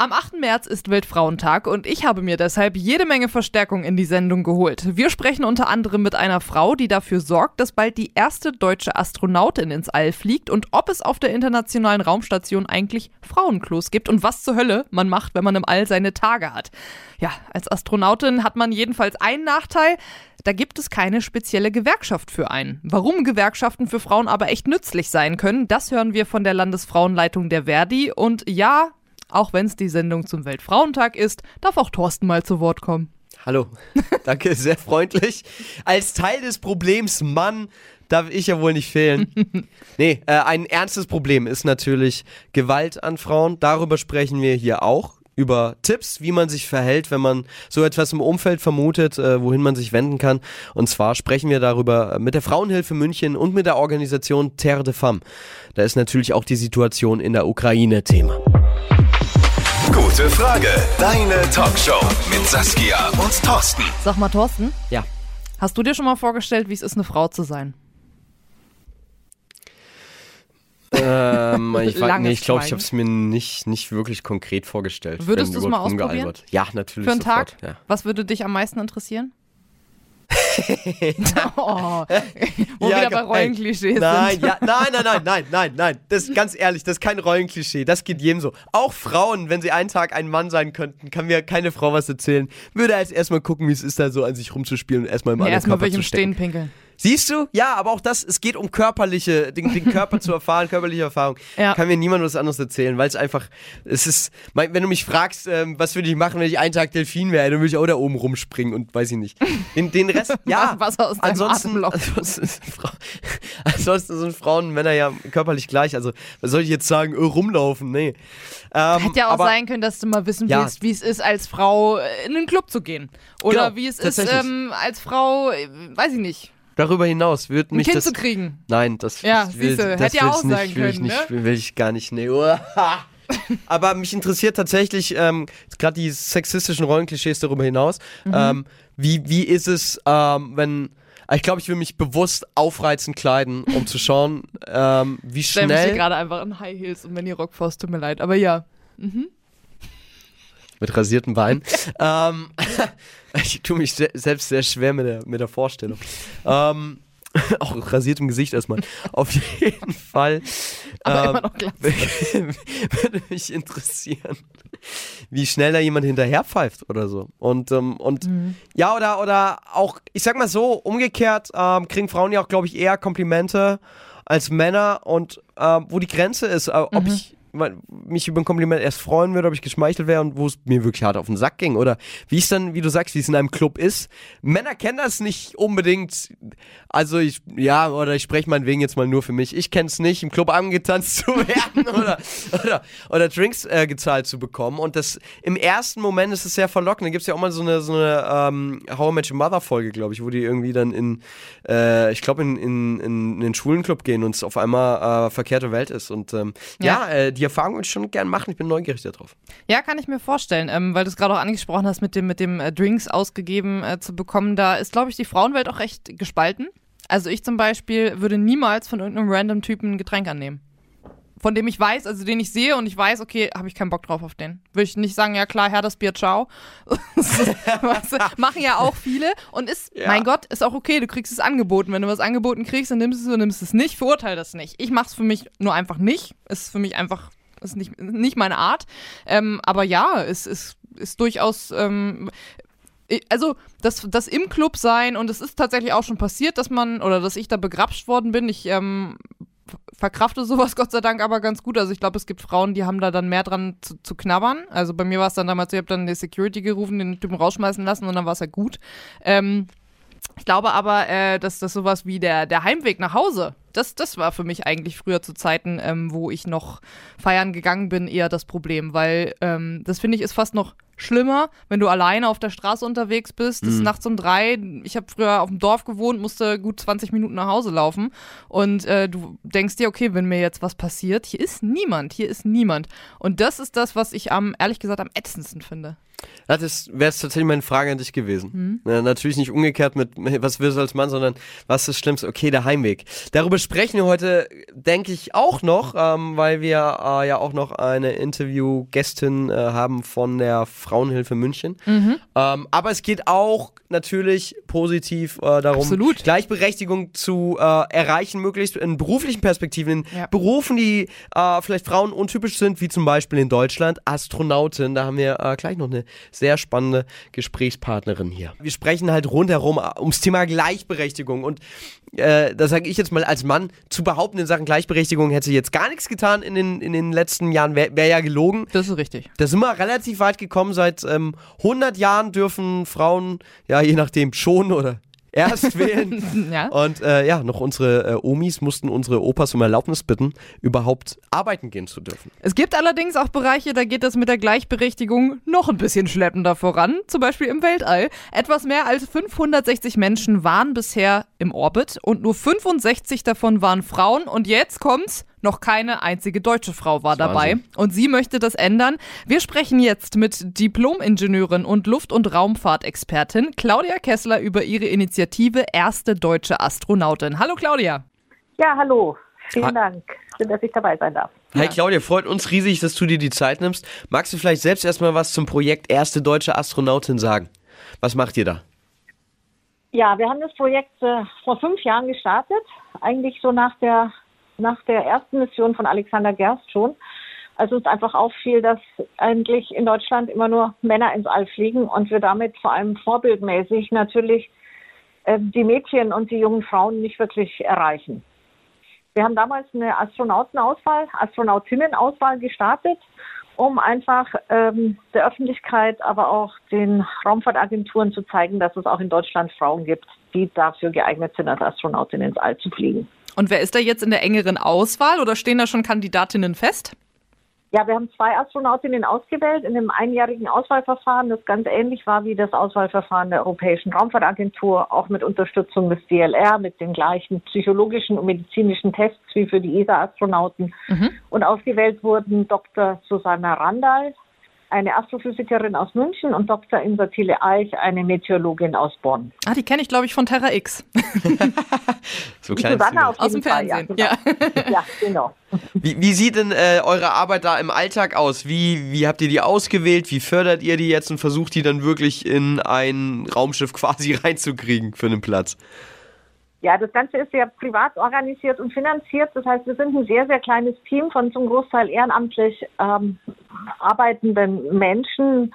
Am 8. März ist Weltfrauentag und ich habe mir deshalb jede Menge Verstärkung in die Sendung geholt. Wir sprechen unter anderem mit einer Frau, die dafür sorgt, dass bald die erste deutsche Astronautin ins All fliegt und ob es auf der internationalen Raumstation eigentlich Frauenklos gibt und was zur Hölle man macht, wenn man im All seine Tage hat. Ja, als Astronautin hat man jedenfalls einen Nachteil. Da gibt es keine spezielle Gewerkschaft für einen. Warum Gewerkschaften für Frauen aber echt nützlich sein können, das hören wir von der Landesfrauenleitung der Verdi. Und ja, auch wenn es die Sendung zum Weltfrauentag ist, darf auch Thorsten mal zu Wort kommen. Hallo, danke, sehr freundlich. Als Teil des Problems Mann darf ich ja wohl nicht fehlen. nee, äh, ein ernstes Problem ist natürlich Gewalt an Frauen. Darüber sprechen wir hier auch. Über Tipps, wie man sich verhält, wenn man so etwas im Umfeld vermutet, äh, wohin man sich wenden kann. Und zwar sprechen wir darüber mit der Frauenhilfe München und mit der Organisation Terre de Femme. Da ist natürlich auch die Situation in der Ukraine Thema. Gute Frage. Deine Talkshow mit Saskia und Thorsten. Sag mal, Thorsten, Ja. hast du dir schon mal vorgestellt, wie es ist, eine Frau zu sein? Ähm, ich Langes nee, ich glaube, ich Schweigen. habe es mir nicht, nicht wirklich konkret vorgestellt. Würdest wenn du's überhaupt mal ausprobieren? rumgealbert. Ja, natürlich. Für einen sofort, Tag? Ja. Was würde dich am meisten interessieren? oh, wo Ja, wieder bei Rollenklischees Nein, sind. ja, nein, nein, nein, nein, nein, nein. Das ist ganz ehrlich, das ist kein Rollenklischee. Das geht jedem so. Auch Frauen, wenn sie einen Tag ein Mann sein könnten, kann mir keine Frau was erzählen. Würde als erstmal gucken, wie es ist, da so an sich rumzuspielen und erstmal im Ja, anderen erstmal will ich im. Stehen pinkeln. Siehst du? Ja, aber auch das, es geht um körperliche, den, den Körper zu erfahren, körperliche Erfahrung. Ja. Kann mir niemand was anderes erzählen, weil es einfach, es ist, wenn du mich fragst, ähm, was würde ich machen, wenn ich einen Tag Delfin wäre, dann würde ich auch da oben rumspringen und weiß ich nicht. Den, den Rest, ja. Wasser aus ansonsten, ansonsten, ansonsten sind Frauen und Männer ja körperlich gleich. Also, was soll ich jetzt sagen, äh, rumlaufen? Nee. Ähm, Hätte ja auch aber, sein können, dass du mal wissen Ja. willst, wie es ist, als Frau äh, in einen Club zu gehen. Oder Genau, wie es ist, ähm, als Frau, äh, weiß ich nicht, Darüber hinaus wird ein mich Kind das. zu kriegen. Nein, das, Ja, das will, siehste, das hätte ja auch nicht, sein will ich können, nicht, ne? will ich gar nicht, nee. Aber mich interessiert tatsächlich ähm, gerade die sexistischen Rollenklischees darüber hinaus. Mhm. Ähm, wie, wie ist es, ähm, wenn ich glaube, ich will mich bewusst aufreizend kleiden, um zu schauen, ähm, wie schnell gerade einfach in High Heels und wenn ihr Rockfaust, tut mir leid. Aber ja. Mit rasierten Beinen. ähm, ich tue mich se selbst sehr schwer mit der, mit der Vorstellung. ähm, auch rasiertem Gesicht erstmal. Auf jeden Fall. Aber ähm, immer noch glatt. würde mich interessieren, wie schnell da jemand hinterher pfeift oder so. Und, ähm, und Mhm. ja, oder, oder auch, ich sag mal so, umgekehrt ähm, kriegen Frauen ja auch, glaube ich, eher Komplimente als Männer und ähm, wo die Grenze ist, äh, ob Mhm. ich mich über ein Kompliment erst freuen würde, ob ich geschmeichelt wäre und wo es mir wirklich hart auf den Sack ging. Oder wie es dann, wie du sagst, wie es in einem Club ist. Männer kennen das nicht unbedingt. Also ich, ja, oder ich spreche meinetwegen jetzt mal nur für mich. Ich kenne es nicht, im Club angetanzt zu werden oder, oder, oder Drinks äh, gezahlt zu bekommen. Und das im ersten Moment ist es sehr verlockend. Da gibt es ja auch mal so eine, so eine ähm, How I Met Your Mother Folge, glaube ich, wo die irgendwie dann in, äh, ich glaube, in, in, in, in den Schwulenclub gehen und es auf einmal äh, verkehrte Welt ist. Und ähm, ja, Ja. äh, die Erfahrung würde ich schon gern machen. Ich bin neugierig darauf. Ja, kann ich mir vorstellen, ähm, weil du es gerade auch angesprochen hast, mit dem, mit dem äh, Drinks ausgegeben äh, zu bekommen. Da ist, glaube ich, die Frauenwelt auch recht gespalten. Also ich zum Beispiel würde niemals von irgendeinem random Typen ein Getränk annehmen. Von dem ich weiß, also den ich sehe und ich weiß, okay, habe ich keinen Bock drauf auf den. Würde ich nicht sagen, ja klar, Herr, das Bier, ciao. Weißt du, Machen ja auch viele und ist, Ja. mein Gott, ist auch okay, du kriegst es angeboten. Wenn du was angeboten kriegst, dann nimmst du es oder nimmst es nicht, verurteile das nicht. Ich mach's für mich nur einfach nicht. Ist für mich einfach, ist nicht, nicht meine Art. Ähm, aber ja, es ist, ist durchaus, ähm, also das, das im Club sein und es ist tatsächlich auch schon passiert, dass man oder dass ich da begrapscht worden bin. Ich ähm, verkrafte sowas Gott sei Dank aber ganz gut. Also ich glaube, es gibt Frauen, die haben da dann mehr dran zu, zu knabbern. Also bei mir war es dann damals, ich habe dann die Security gerufen, den Typen rausschmeißen lassen und dann war es ja gut. Ähm, ich glaube aber, äh, dass das sowas wie der, der Heimweg nach Hause, das, das war für mich eigentlich früher zu Zeiten, ähm, wo ich noch feiern gegangen bin, eher das Problem, weil ähm, das finde ich ist fast noch schlimmer, wenn du alleine auf der Straße unterwegs bist, es ist nachts um drei, ich habe früher auf dem Dorf gewohnt, musste gut 20 Minuten nach Hause laufen und äh, du denkst dir, okay, wenn mir jetzt was passiert, hier ist niemand, hier ist niemand und das ist das, was ich am, ehrlich gesagt, am ätzendsten finde. Das wäre jetzt tatsächlich meine Frage an dich gewesen. Hm. Ja, natürlich nicht umgekehrt mit, was willst du als Mann, sondern was ist das Schlimmste? Okay, der Heimweg. Darüber sprechen wir heute, denke ich, auch noch, ähm, weil wir äh, ja auch noch eine Interviewgästin äh, haben von der Frauenhilfe München. Mhm. Ähm, aber es geht auch natürlich positiv äh, darum, Absolut. Gleichberechtigung zu äh, erreichen, möglichst in beruflichen Perspektiven, in Ja. Berufen, die äh, vielleicht Frauen untypisch sind, wie zum Beispiel in Deutschland Astronautin. Da haben wir äh, gleich noch eine sehr spannende Gesprächspartnerin hier. Wir sprechen halt rundherum äh, ums Thema Gleichberechtigung und äh, da sage ich jetzt mal als Mann, zu behaupten in Sachen Gleichberechtigung hätte jetzt gar nichts getan in den, in den letzten Jahren, wäre wär ja gelogen. Das ist richtig. Da sind wir relativ weit gekommen. Seit ähm, 100 Jahren dürfen Frauen, ja, je nachdem, schon oder erst wählen. Ja. Und äh, ja, noch unsere äh, Omis mussten unsere Opas um Erlaubnis bitten, überhaupt arbeiten gehen zu dürfen. Es gibt allerdings auch Bereiche, da geht das mit der Gleichberechtigung noch ein bisschen schleppender voran. Zum Beispiel im Weltall. Etwas mehr als 560 Menschen waren bisher im Orbit und nur 65 davon waren Frauen. Und jetzt kommt's. Noch keine einzige deutsche Frau war dabei. Wahnsinn. Und sie möchte das ändern. Wir sprechen jetzt mit Diplom-Ingenieurin und Luft- und Raumfahrtexpertin Claudia Kessler über ihre Initiative Erste deutsche Astronautin. Hallo Claudia. Ja, hallo. Vielen Dank. Schön, dass ich dabei sein darf. Hi Claudia, freut uns riesig, dass du dir die Zeit nimmst. Magst du vielleicht selbst erstmal was zum Projekt Erste deutsche Astronautin sagen? Was macht ihr da? Ja, wir haben das Projekt äh, vor fünf Jahren gestartet. Eigentlich so nach der, nach der ersten Mission von Alexander Gerst schon. Also uns einfach auffiel, dass eigentlich in Deutschland immer nur Männer ins All fliegen und wir damit vor allem vorbildmäßig natürlich äh, die Mädchen und die jungen Frauen nicht wirklich erreichen. Wir haben damals eine Astronautenauswahl, Astronautinnenauswahl gestartet, um einfach ähm, der Öffentlichkeit, aber auch den Raumfahrtagenturen zu zeigen, dass es auch in Deutschland Frauen gibt, die dafür geeignet sind, als Astronautin ins All zu fliegen. Und wer ist da jetzt in der engeren Auswahl oder stehen da schon Kandidatinnen fest? Ja, wir haben zwei Astronautinnen ausgewählt in einem einjährigen Auswahlverfahren, das ganz ähnlich war wie das Auswahlverfahren der Europäischen Raumfahrtagentur, auch mit Unterstützung des DLR, mit den gleichen psychologischen und medizinischen Tests wie für die ESA-Astronauten. Und ausgewählt wurden Dr. Susanna Randall, eine Astrophysikerin aus München, und Dr. Insatile Eich, eine Meteorologin aus Bonn. Ah, die kenne ich, glaube ich, von Terra X. So klein Aus dem Fall, Fernsehen, Ja, genau. ja, genau. wie, wie sieht denn äh, eure Arbeit da im Alltag aus? Wie, wie habt ihr die ausgewählt? Wie fördert ihr die jetzt und versucht die dann wirklich in ein Raumschiff quasi reinzukriegen für einen Platz? Ja, das Ganze ist ja privat organisiert und finanziert. Das heißt, wir sind ein sehr, sehr kleines Team von zum Großteil ehrenamtlich ähm, arbeitenden Menschen,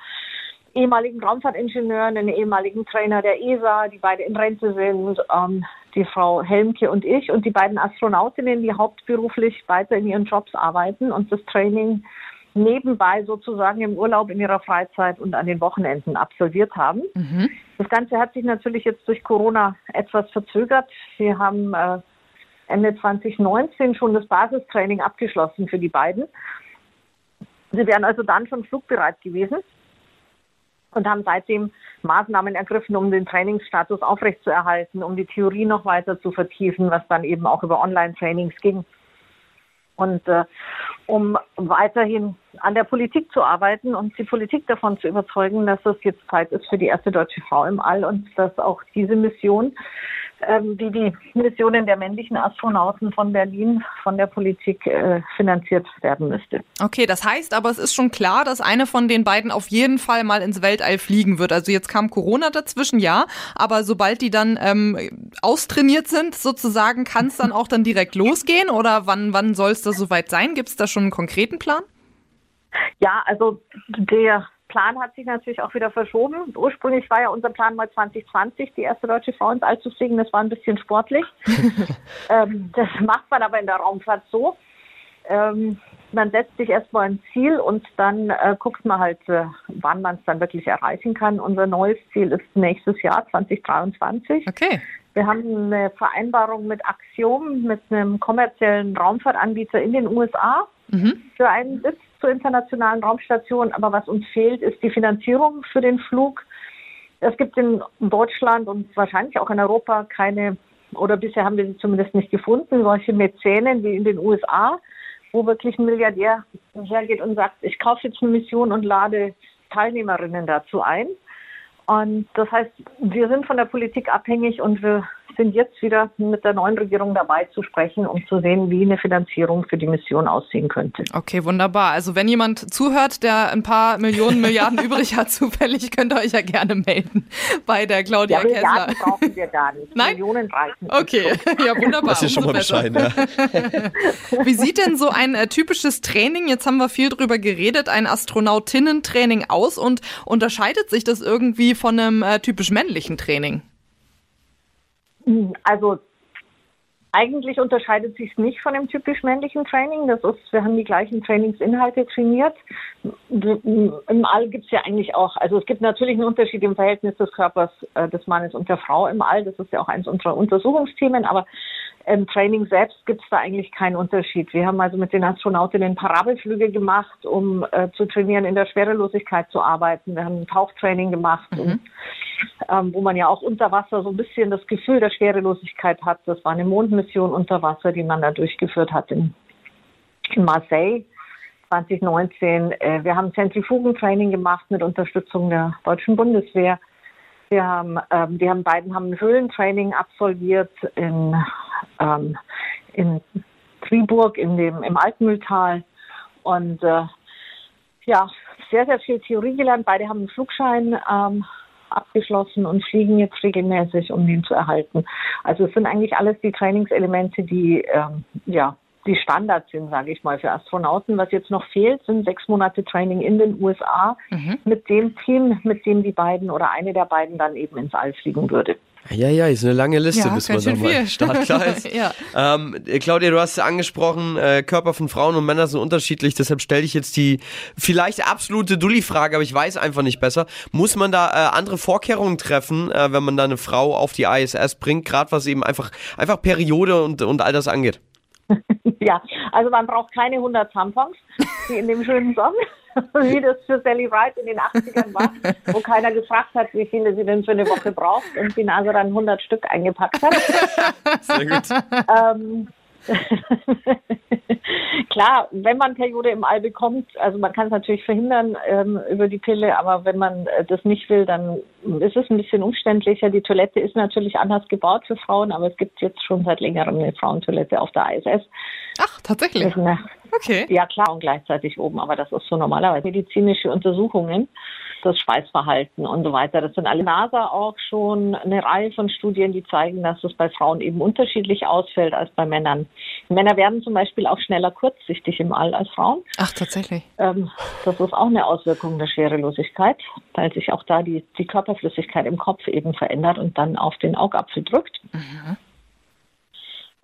ehemaligen Raumfahrtingenieuren, einen ehemaligen Trainer der ESA, die beide in Rente sind, ähm, die Frau Helmke und ich und die beiden Astronautinnen, die hauptberuflich weiter in ihren Jobs arbeiten und das Training nebenbei sozusagen im Urlaub, in ihrer Freizeit und an den Wochenenden absolviert haben. Das Ganze hat sich natürlich jetzt durch Corona etwas verzögert. Wir haben äh, Ende 2019 schon das Basistraining abgeschlossen für die beiden. Sie wären also dann schon flugbereit gewesen und haben seitdem Maßnahmen ergriffen, um den Trainingsstatus aufrechtzuerhalten, um die Theorie noch weiter zu vertiefen, was dann eben auch über Online-Trainings ging. Und äh, um weiterhin an der Politik zu arbeiten und die Politik davon zu überzeugen, dass es jetzt Zeit ist für die erste deutsche Frau im All und dass auch diese Mission, ähm, wie die Missionen der männlichen Astronauten von Berlin von der Politik äh, finanziert werden müsste. Okay, das heißt aber, es ist schon klar, dass eine von den beiden auf jeden Fall mal ins Weltall fliegen wird. Also jetzt kam Corona dazwischen, ja, aber sobald die dann ähm, austrainiert sind, sozusagen, kann es dann auch dann direkt losgehen oder wann, wann soll es da soweit sein? Gibt es da schon einen konkreten Plan? Ja, also der Plan hat sich natürlich auch wieder verschoben. Ursprünglich war ja unser Plan mal 2020, die erste deutsche Frau ins All zu fliegen. Das war ein bisschen sportlich. ähm, das macht man aber in der Raumfahrt so. Ähm, man setzt sich erstmal ein Ziel und dann äh, guckt man halt, äh, wann man es dann wirklich erreichen kann. Unser neues Ziel ist nächstes Jahr, 2023. Okay. Wir haben eine Vereinbarung mit Axiom, mit einem kommerziellen Raumfahrtanbieter in den USA für einen Sitz zur internationalen Raumstation. Aber was uns fehlt, ist die Finanzierung für den Flug. Es gibt in Deutschland und wahrscheinlich auch in Europa keine, oder bisher haben wir sie zumindest nicht gefunden, solche Mäzenen wie in den USA, wo wirklich ein Milliardär hergeht und sagt, ich kaufe jetzt eine Mission und lade Teilnehmerinnen dazu ein. Und das heißt, wir sind von der Politik abhängig und wir sind jetzt wieder mit der neuen Regierung dabei zu sprechen, um zu sehen, wie eine Finanzierung für die Mission aussehen könnte. Okay, wunderbar. Also wenn jemand zuhört, der ein paar Millionen, Milliarden übrig hat, zufällig, könnt ihr euch ja gerne melden bei der Claudia ja, Milliarden Kessler. brauchen wir gar nicht. Nein? Millionen reichen. Okay, ja wunderbar. Das ist schon mal. Bescheid, ja. Wie sieht denn so ein äh, typisches Training, jetzt haben wir viel drüber geredet, ein Astronautinnen-Training aus und unterscheidet sich das irgendwie von einem äh, typisch männlichen Training? Also eigentlich unterscheidet sich nicht von dem typisch männlichen Training. Das ist, wir haben die gleichen Trainingsinhalte trainiert. Im All gibt es ja eigentlich auch, also es gibt natürlich einen Unterschied im Verhältnis des Körpers äh, des Mannes und der Frau im All. Das ist ja auch eines unserer Untersuchungsthemen, aber im Training selbst gibt es da eigentlich keinen Unterschied. Wir haben also mit den Astronautinnen Parabelflüge gemacht, um äh, zu trainieren, in der Schwerelosigkeit zu arbeiten. Wir haben ein Tauchtraining gemacht, um, ähm, wo man ja auch unter Wasser so ein bisschen das Gefühl der Schwerelosigkeit hat. Das war eine Mondmission unter Wasser, die man da durchgeführt hat in, in Marseille. 2019. Äh, wir haben Zentrifugentraining gemacht mit Unterstützung der deutschen Bundeswehr. Wir haben, ähm, die haben beiden haben ein Höhlentraining absolviert in, ähm, in Fribourg in dem, im Altmühltal und äh, ja, sehr, sehr viel Theorie gelernt. Beide haben einen Flugschein ähm, abgeschlossen und fliegen jetzt regelmäßig, um den zu erhalten. Also es sind eigentlich alles die Trainingselemente, die ähm, ja die Standards sind, sage ich mal, für Astronauten. Was jetzt noch fehlt, sind sechs Monate Training in den USA mit dem Team, mit dem die beiden oder eine der beiden dann eben ins All fliegen würde. Ja, ja, ist eine lange Liste, Ja, bis man ganz da schön mal viel. startklar ist. Ja. ähm, Claudia, du hast angesprochen, äh, Körper von Frauen und Männern sind unterschiedlich, deshalb stelle ich jetzt die vielleicht absolute Dulli-Frage, aber ich weiß einfach nicht besser. Muss man da äh, andere Vorkehrungen treffen, äh, wenn man da eine Frau auf die ISS bringt, gerade was eben einfach, einfach Periode und, und all das angeht? Ja, also man braucht keine 100 Tampons, wie in dem schönen Song, wie das für Sally Wright in den 80ern war, wo keiner gefragt hat, wie viele sie denn für eine Woche braucht und die Nase dann 100 Stück eingepackt hat. Sehr gut. ähm, Klar, wenn man Periode im All bekommt, also man kann es natürlich verhindern ähm, über die Pille, aber wenn man äh, das nicht will, dann ist es ein bisschen umständlicher. Die Toilette ist natürlich anders gebaut für Frauen, aber es gibt jetzt schon seit längerem eine Frauentoilette auf der ISS. Ach, tatsächlich. Eine, Okay. ja klar, und gleichzeitig oben, aber das ist so normalerweise medizinische Untersuchungen, das Schweißverhalten und so weiter. Das sind alle NASA auch schon eine Reihe von Studien, die zeigen, dass es bei Frauen eben unterschiedlich ausfällt als bei Männern. Männer werden zum Beispiel auch schneller kurzsichtig im All als Frauen. Ach, tatsächlich. Ähm, das ist auch eine Auswirkung der Schwerelosigkeit, weil sich auch da die, die Körperflüssigkeit im Kopf eben verändert und dann auf den Augapfel drückt.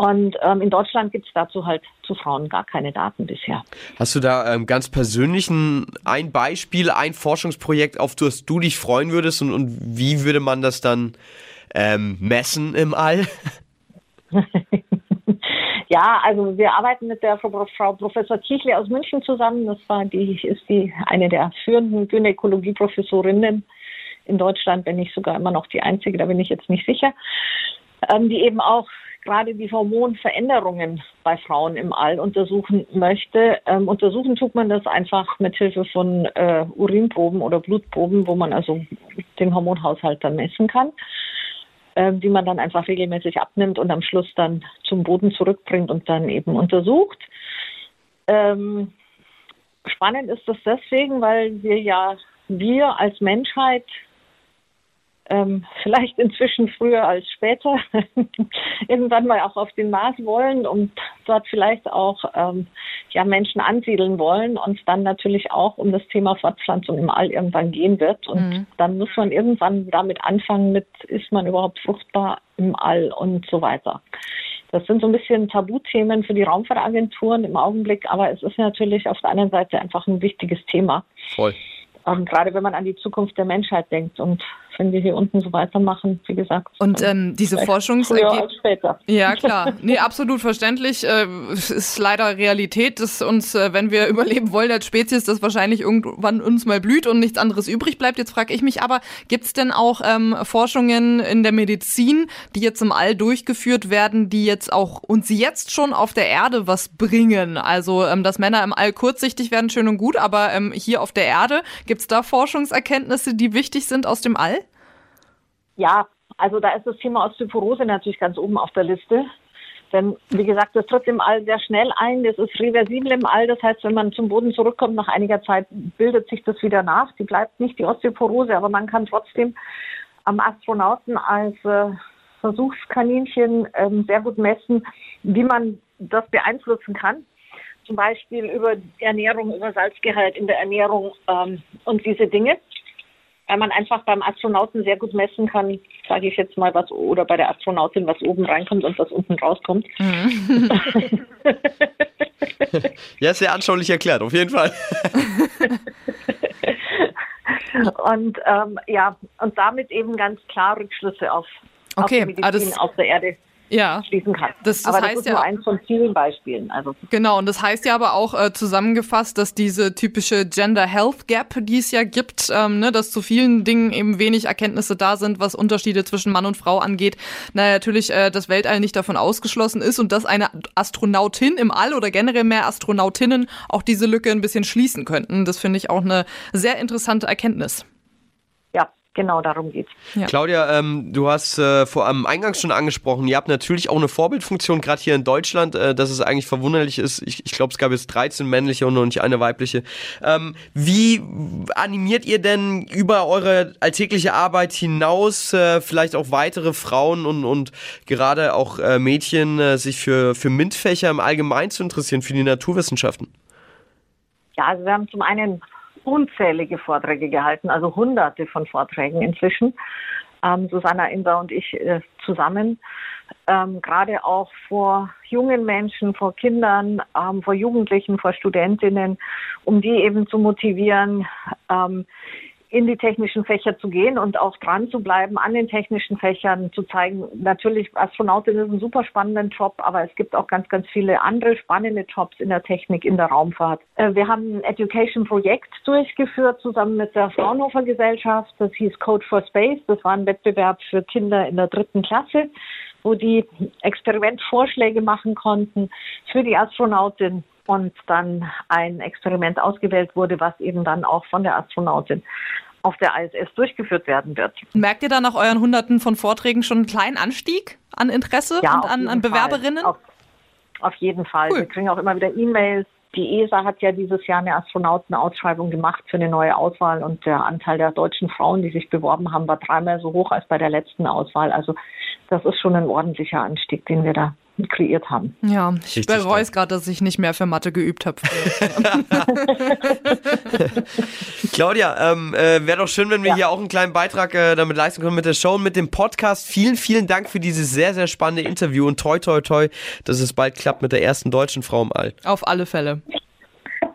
Und ähm, in Deutschland gibt es dazu halt zu Frauen gar keine Daten bisher. Hast du da ähm, ganz persönlich ein, Beispiel, ein Forschungsprojekt, auf das du dich freuen würdest und, und wie würde man das dann ähm, messen im All? Ja, also wir arbeiten mit der Frau, Frau Professor Kichle aus München zusammen. Das war die, ist die eine der führenden Gynäkologieprofessorinnen in Deutschland, wenn nicht sogar immer noch die einzige, da bin ich jetzt nicht sicher, ähm, die eben auch gerade die Hormonveränderungen bei Frauen im All untersuchen möchte. Ähm, untersuchen tut man das einfach mit Hilfe von äh, Urinproben oder Blutproben, wo man also den Hormonhaushalt dann messen kann ähm, die man dann einfach regelmäßig abnimmt und am Schluss dann zum Boden zurückbringt und dann eben untersucht. Ähm, spannend ist das deswegen, weil wir ja, wir als Menschheit ähm, vielleicht inzwischen früher als später irgendwann mal auch auf den Mars wollen und dort vielleicht auch ähm, ja, Menschen ansiedeln wollen und dann natürlich auch um das Thema Fortpflanzung im All irgendwann gehen wird. Und Mhm. dann muss man irgendwann damit anfangen mit, ist man überhaupt fruchtbar im All und so weiter. Das sind so ein bisschen Tabuthemen für die Raumfahrtagenturen im Augenblick, aber es ist natürlich auf der anderen Seite einfach ein wichtiges Thema. Voll. Ähm, gerade wenn man an die Zukunft der Menschheit denkt. Und wenn wir hier unten so weitermachen, wie gesagt. Und ähm, diese Forschungsergebnisse. später. Ja, klar. Nee, absolut verständlich. Äh, Es ist leider Realität, dass uns, äh, wenn wir überleben wollen als Spezies, das wahrscheinlich irgendwann uns mal blüht und nichts anderes übrig bleibt. Jetzt frage ich mich aber, gibt's denn auch ähm, Forschungen in der Medizin, die jetzt im All durchgeführt werden, die jetzt auch uns jetzt schon auf der Erde was bringen? Also, ähm, dass Männer im All kurzsichtig werden, schön und gut, aber ähm, hier auf der Erde, gibt's da Forschungserkenntnisse, die wichtig sind aus dem All? Ja, also da ist das Thema Osteoporose natürlich ganz oben auf der Liste. Denn wie gesagt, das tritt im All sehr schnell ein. Das ist reversibel im All. Das heißt, wenn man zum Boden zurückkommt, nach einiger Zeit bildet sich das wieder nach. Die bleibt nicht die Osteoporose, aber man kann trotzdem am Astronauten als äh, Versuchskaninchen ähm, sehr gut messen, wie man das beeinflussen kann. Zum Beispiel über Ernährung, über Salzgehalt in der Ernährung ähm, und diese Dinge weil man einfach beim Astronauten sehr gut messen kann, sage ich jetzt mal was, oder bei der Astronautin, was oben reinkommt und was unten rauskommt. Ja, sehr anschaulich erklärt, auf jeden Fall. Und ähm, ja, und damit eben ganz klar Rückschlüsse auf, Okay, auf die ah, Medizin das- auf der Erde Ja. schließen kann. Das- das aber das ist ja- nur eins von vielen Beispielen. Also Genau, und das heißt ja aber auch äh, zusammengefasst, dass diese typische Gender Health Gap, die es ja gibt, ähm, ne, dass zu vielen Dingen eben wenig Erkenntnisse da sind, was Unterschiede zwischen Mann und Frau angeht. Na, natürlich äh, das Weltall nicht davon ausgeschlossen ist und dass eine Astronautin im All oder generell mehr Astronautinnen auch diese Lücke ein bisschen schließen könnten. Das finde ich auch eine sehr interessante Erkenntnis. Genau darum geht's. Ja. Claudia, ähm, du hast äh, vor am Eingang schon angesprochen, ihr habt natürlich auch eine Vorbildfunktion, gerade hier in Deutschland, äh, dass es eigentlich verwunderlich ist. Ich, ich glaube, es gab jetzt 13 männliche und noch nicht eine weibliche. Ähm, wie animiert ihr denn über eure alltägliche Arbeit hinaus äh, vielleicht auch weitere Frauen und, und gerade auch äh, Mädchen äh, sich für, für MINT-Fächer im Allgemeinen zu interessieren, für die Naturwissenschaften? Ja, also wir haben zum einen unzählige Vorträge gehalten, also hunderte von Vorträgen inzwischen. Ähm, Susanna Inser und ich äh, zusammen, ähm, gerade auch vor jungen Menschen, vor Kindern, ähm, vor Jugendlichen, vor Studentinnen, um die eben zu motivieren, ähm, in die technischen Fächer zu gehen und auch dran zu bleiben an den technischen Fächern, zu zeigen, natürlich Astronautin ist ein super spannender Job, aber es gibt auch ganz, ganz viele andere spannende Jobs in der Technik, in der Raumfahrt. Äh, Wir haben ein Education-Projekt durchgeführt zusammen mit der Fraunhofer Gesellschaft. Das hieß Code for Space. Das war ein Wettbewerb für Kinder in der dritten Klasse, wo die Experimentvorschläge machen konnten für die Astronautin und dann ein Experiment ausgewählt wurde, was eben dann auch von der Astronautin auf der ISS durchgeführt werden wird. Merkt ihr da nach euren Hunderten von Vorträgen schon einen kleinen Anstieg an Interesse und auf an, an Bewerberinnen? Auf, auf jeden Fall. Cool. Wir kriegen auch immer wieder E-Mails. Die ESA hat ja dieses Jahr eine Astronautenausschreibung gemacht für eine neue Auswahl und der Anteil der deutschen Frauen, die sich beworben haben, war dreimal so hoch als bei der letzten Auswahl. Also das ist schon ein ordentlicher Anstieg, den wir da kreiert haben. Ja, ich Richtig bereue es gerade, dass ich nicht mehr für Mathe geübt habe. Claudia, ähm, äh, wäre doch schön, wenn wir Ja. hier auch einen kleinen Beitrag äh, damit leisten können mit der Show und mit dem Podcast. Vielen, vielen Dank für dieses sehr, sehr spannende Interview und toi, toi, toi, dass es bald klappt mit der ersten deutschen Frau im All. Auf alle Fälle.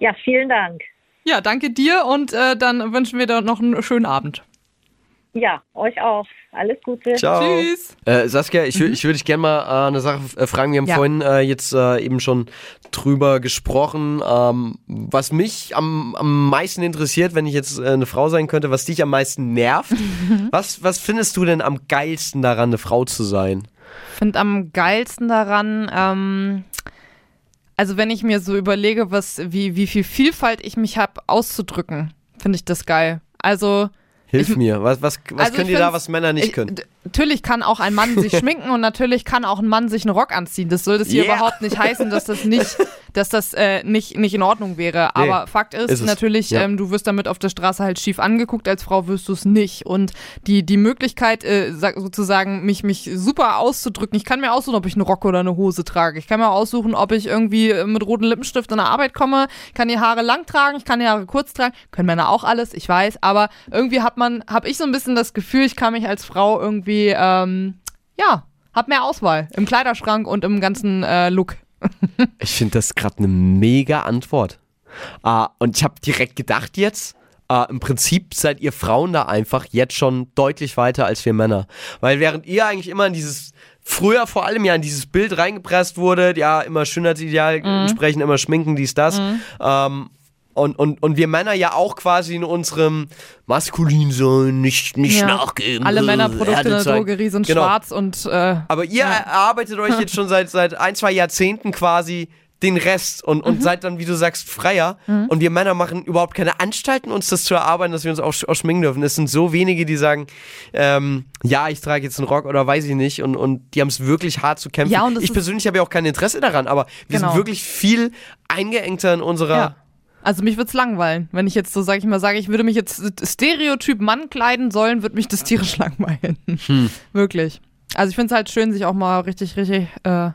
Ja, vielen Dank. Ja, danke dir und äh, dann wünschen wir dir noch einen schönen Abend. Ja, euch auch. Alles Gute. Ciao. Tschüss. Äh, Saskia, ich, wür- ich würde dich gerne mal äh, eine Sache äh, fragen. Wir haben Ja. vorhin äh, jetzt äh, eben schon drüber gesprochen. Ähm, was mich am, am meisten interessiert, wenn ich jetzt äh, eine Frau sein könnte, was dich am meisten nervt. was, was findest du denn am geilsten daran, eine Frau zu sein? finde am geilsten daran, ähm, also wenn ich mir so überlege, was, wie, wie viel Vielfalt ich mich habe auszudrücken, finde ich das geil. Also Hilf Ich- mir. Was, was, was Also können die da, was Männer nicht ich, können? Natürlich kann auch ein Mann sich schminken und natürlich kann auch ein Mann sich einen Rock anziehen. Das soll das hier Yeah. überhaupt nicht heißen, dass das nicht, dass das äh, nicht, nicht in Ordnung wäre. Nee, Aber Fakt ist, ist natürlich, Ja. ähm, du wirst damit auf der Straße halt schief angeguckt, als Frau wirst du es nicht. Und die, die Möglichkeit, äh, sag- sozusagen, mich, mich super auszudrücken, ich kann mir aussuchen, ob ich einen Rock oder eine Hose trage. Ich kann mir aussuchen, ob ich irgendwie äh, mit rotem Lippenstift in der Arbeit komme. Ich kann die Haare lang tragen, ich kann die Haare kurz tragen. Können Männer auch alles, ich weiß. Aber irgendwie hat man, habe ich so ein bisschen das Gefühl, ich kann mich als Frau irgendwie, ähm, ja, hab mehr Auswahl im Kleiderschrank und im ganzen äh, Look. Ich finde das gerade eine mega Antwort. Ah, und ich habe direkt gedacht jetzt, äh, im Prinzip seid ihr Frauen da einfach jetzt schon deutlich weiter als wir Männer. Weil während ihr eigentlich immer in dieses früher vor allem ja in dieses Bild reingepresst wurde, ja, immer Schönheitsideal Mhm. entsprechen, immer schminken, dies, das. Ähm, und, und, und wir Männer ja auch quasi in unserem maskulin sein, nicht, nicht Ja. nachgeben. Alle äh, Männerprodukte in der. Drogerie sind Genau. schwarz und äh, Aber ihr erarbeitet euch jetzt schon seit, seit ein, zwei Jahrzehnten quasi den Rest und, Mhm. und seid dann, wie du sagst, freier. Und wir Männer machen überhaupt keine Anstalten, uns das zu erarbeiten, dass wir uns auch, auch schminken dürfen. Es sind so wenige, die sagen, ähm, ja, ich trage jetzt einen Rock oder weiß ich nicht. Und, und die haben es wirklich hart zu kämpfen. Ja, und ich persönlich habe ja auch kein Interesse daran, aber wir Genau. sind wirklich viel eingeengter in unserer. ja. Also mich wird's langweilen. Wenn ich jetzt so, sag ich mal, sage, ich würde mich jetzt Stereotyp Mann kleiden sollen, würde mich das tierisch langweilen. Hm. Wirklich. Also ich finde es halt schön, sich auch mal richtig, richtig äh,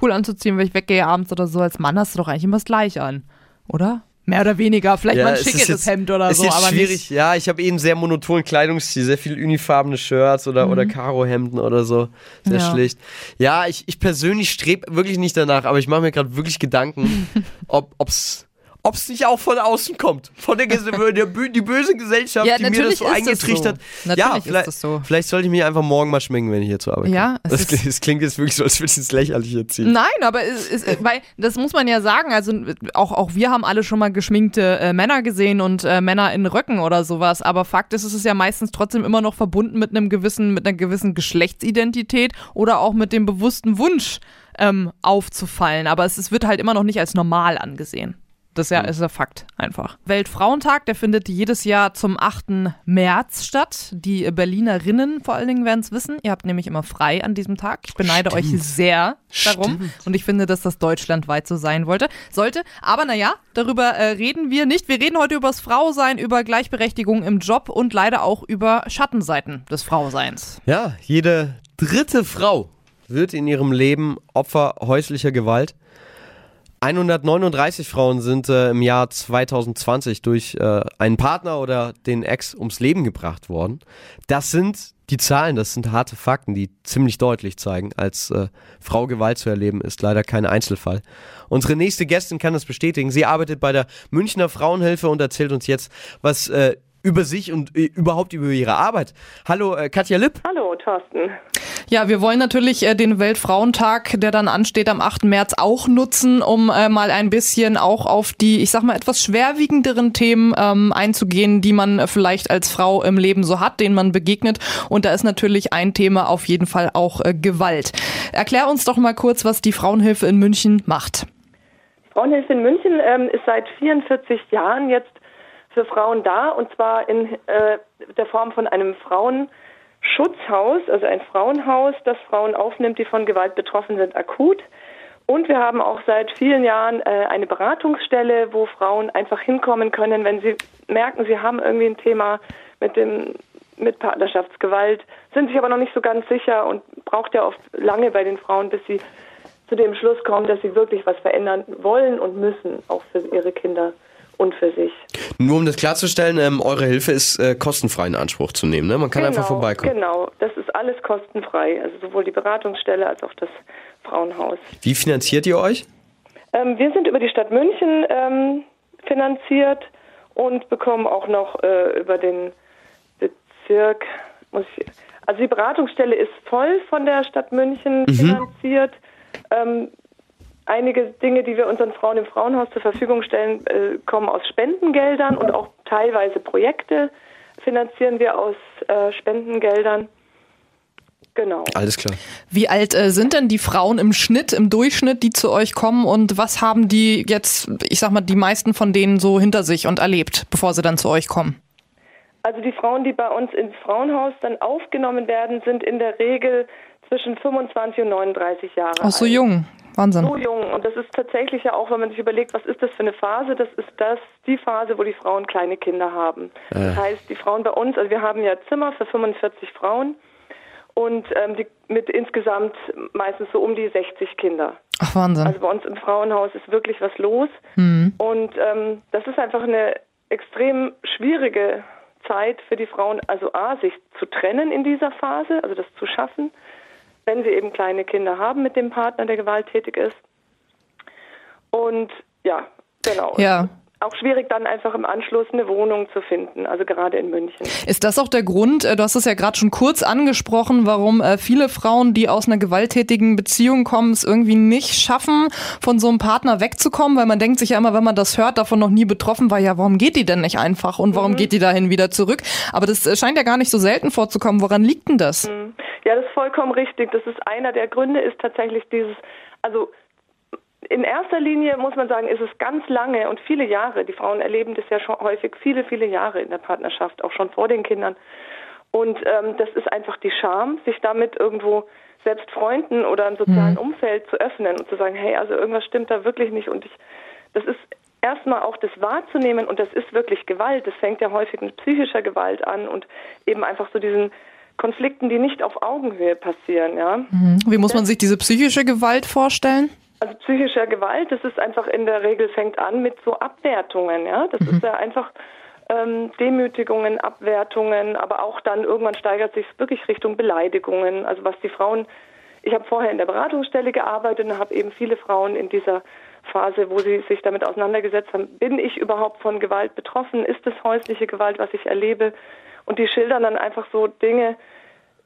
cool anzuziehen, wenn ich weggehe abends oder so. Als Mann hast du doch eigentlich immer das Gleiche an, oder? Mehr oder weniger. Vielleicht mal ein es jetzt- Hemd oder ist so, jetzt aber schwierig. nicht. Ja, ich habe eh einen sehr monotonen Kleidungsstil, sehr viel unifarbene Shirts oder, oder Karohemden oder so. Sehr Mhm. Ja. schlicht. Ja, ich, ich persönlich strebe wirklich nicht danach, aber ich mache mir gerade wirklich Gedanken, ob ob's ob es nicht auch von außen kommt. Von der, der die böse Gesellschaft, Ja, die mir das so eingetrichtert. so. ja, vielleicht, das so. vielleicht sollte ich mich einfach morgen mal schminken, wenn ich hier zur Arbeit Ja, komme. es Das, das klingt jetzt wirklich so, als würde ich ins Lächerliche ziehen. Nein, aber es, es, weil das muss man ja sagen. Also auch, auch wir haben alle schon mal geschminkte äh, Männer gesehen und äh, Männer in Röcken oder sowas. Aber Fakt ist, es ist ja meistens trotzdem immer noch verbunden mit einem gewissen, mit einer gewissen Geschlechtsidentität oder auch mit dem bewussten Wunsch ähm, aufzufallen. Aber es, es wird halt immer noch nicht als normal angesehen. Das ist ja, ist ja Fakt einfach. Weltfrauentag, der findet jedes Jahr zum 8. März statt. Die Berlinerinnen vor allen Dingen werden es wissen. Ihr habt nämlich immer frei an diesem Tag. Ich beneide euch sehr darum. Und ich finde, dass das deutschlandweit so sein wollte, sollte. Aber naja, darüber äh, reden wir nicht. Wir reden heute über das Frausein, über Gleichberechtigung im Job und leider auch über Schattenseiten des Frauseins. Ja, jede dritte Frau wird in ihrem Leben Opfer häuslicher Gewalt. 139 Frauen sind äh, im Jahr 2020 durch äh, einen Partner oder den Ex ums Leben gebracht worden. Das sind die Zahlen, das sind harte Fakten, die ziemlich deutlich zeigen, als äh, Frau Gewalt zu erleben, ist leider kein Einzelfall. Unsere nächste Gästin kann das bestätigen. Sie arbeitet bei der Münchner Frauenhilfe und erzählt uns jetzt was äh, über sich und äh, überhaupt über ihre Arbeit. Hallo, äh, Katja Lipp. Hallo, Thorsten. Ja, wir wollen natürlich äh, den Weltfrauentag, der dann ansteht am 8. März, auch nutzen, um äh, mal ein bisschen auch auf die, ich sag mal, etwas schwerwiegenderen Themen ähm, einzugehen, die man äh, vielleicht als Frau im Leben so hat, denen man begegnet. Und da ist natürlich ein Thema auf jeden Fall auch äh, Gewalt. Erklär uns doch mal kurz, was die Frauenhilfe in München macht. Frauenhilfe in München ähm, ist seit 44 Jahren jetzt für Frauen da und zwar in äh, der Form von einem Frauenschutzhaus, also ein Frauenhaus, das Frauen aufnimmt, die von Gewalt betroffen sind, akut. Und wir haben auch seit vielen Jahren äh, eine Beratungsstelle, wo Frauen einfach hinkommen können, wenn sie merken, sie haben irgendwie ein Thema mit dem mit Partnerschaftsgewalt, sind sich aber noch nicht so ganz sicher und braucht ja oft lange bei den Frauen, bis sie zu dem Schluss kommen, dass sie wirklich was verändern wollen und müssen, auch für ihre Kinder und für sich. Nur um das klarzustellen, ähm, eure Hilfe ist äh, kostenfrei in Anspruch zu nehmen. Ne? Man kann einfach vorbeikommen. Genau, das ist alles kostenfrei, also sowohl die Beratungsstelle als auch das Frauenhaus. Wie finanziert ihr euch? Ähm, wir sind über die Stadt München ähm, finanziert und bekommen auch noch äh, über den Bezirk, muss ich, also die Beratungsstelle ist voll von der Stadt München finanziert. Einige Dinge, die wir unseren Frauen im Frauenhaus zur Verfügung stellen, äh, kommen aus Spendengeldern und auch teilweise Projekte finanzieren wir aus äh, Spendengeldern. Genau. Alles klar. Wie alt äh, sind denn die Frauen im Schnitt, im Durchschnitt, die zu euch kommen und was haben die jetzt, ich sag mal, die meisten von denen so hinter sich und erlebt, bevor sie dann zu euch kommen? Also die Frauen, die bei uns ins Frauenhaus dann aufgenommen werden, sind in der Regel zwischen 25 und 39 Jahre Auch so alt. jung. Wahnsinn. So jung. Und das ist tatsächlich ja auch, wenn man sich überlegt, was ist das für eine Phase? Das ist das die Phase, wo die Frauen kleine Kinder haben. Das heißt, die Frauen bei uns, also wir haben ja Zimmer für 45 Frauen und ähm, die, mit insgesamt meistens so um die 60 Kinder. Ach, Wahnsinn. Also bei uns im Frauenhaus ist wirklich was los. Und ähm, das ist einfach eine extrem schwierige Zeit für die Frauen, also A, sich zu trennen in dieser Phase, also das zu schaffen, wenn sie eben kleine Kinder haben mit dem Partner, der gewalttätig ist. Und ja, genau. Ja. auch schwierig dann einfach im Anschluss eine Wohnung zu finden, also gerade in München. Ist das auch der Grund, äh, du hast es ja gerade schon kurz angesprochen, warum äh, viele Frauen, die aus einer gewalttätigen Beziehung kommen, es irgendwie nicht schaffen, von so einem Partner wegzukommen, weil man denkt sich ja immer, wenn man das hört, davon noch nie betroffen war, ja, warum geht die denn nicht einfach und warum mhm. geht die dahin wieder zurück? Aber das äh, scheint ja gar nicht so selten vorzukommen. Woran liegt denn das? Mhm. Ja, das ist vollkommen richtig. Das ist einer der Gründe, ist tatsächlich dieses, also in erster Linie muss man sagen, ist es ganz lange und viele Jahre. Die Frauen erleben das ja schon häufig viele, viele Jahre in der Partnerschaft, auch schon vor den Kindern. Und ähm, das ist einfach die Scham, sich damit irgendwo selbst Freunden oder im sozialen mhm. Umfeld zu öffnen und zu sagen, hey, also irgendwas stimmt da wirklich nicht. Und ich, das ist erstmal auch das wahrzunehmen und das ist wirklich Gewalt. Das fängt ja häufig mit psychischer Gewalt an und eben einfach so diesen Konflikten, die nicht auf Augenhöhe passieren, ja. Mhm. Wie muss man sich diese psychische Gewalt vorstellen? Also psychische Gewalt, das ist einfach in der Regel fängt an mit so Abwertungen, ja. Das mhm. ist ja einfach ähm, Demütigungen, Abwertungen, aber auch dann irgendwann steigert sich wirklich Richtung Beleidigungen. Also was die Frauen, ich habe vorher in der Beratungsstelle gearbeitet und habe eben viele Frauen in dieser Phase, wo sie sich damit auseinandergesetzt haben, bin ich überhaupt von Gewalt betroffen? Ist es häusliche Gewalt, was ich erlebe? Und die schildern dann einfach so Dinge,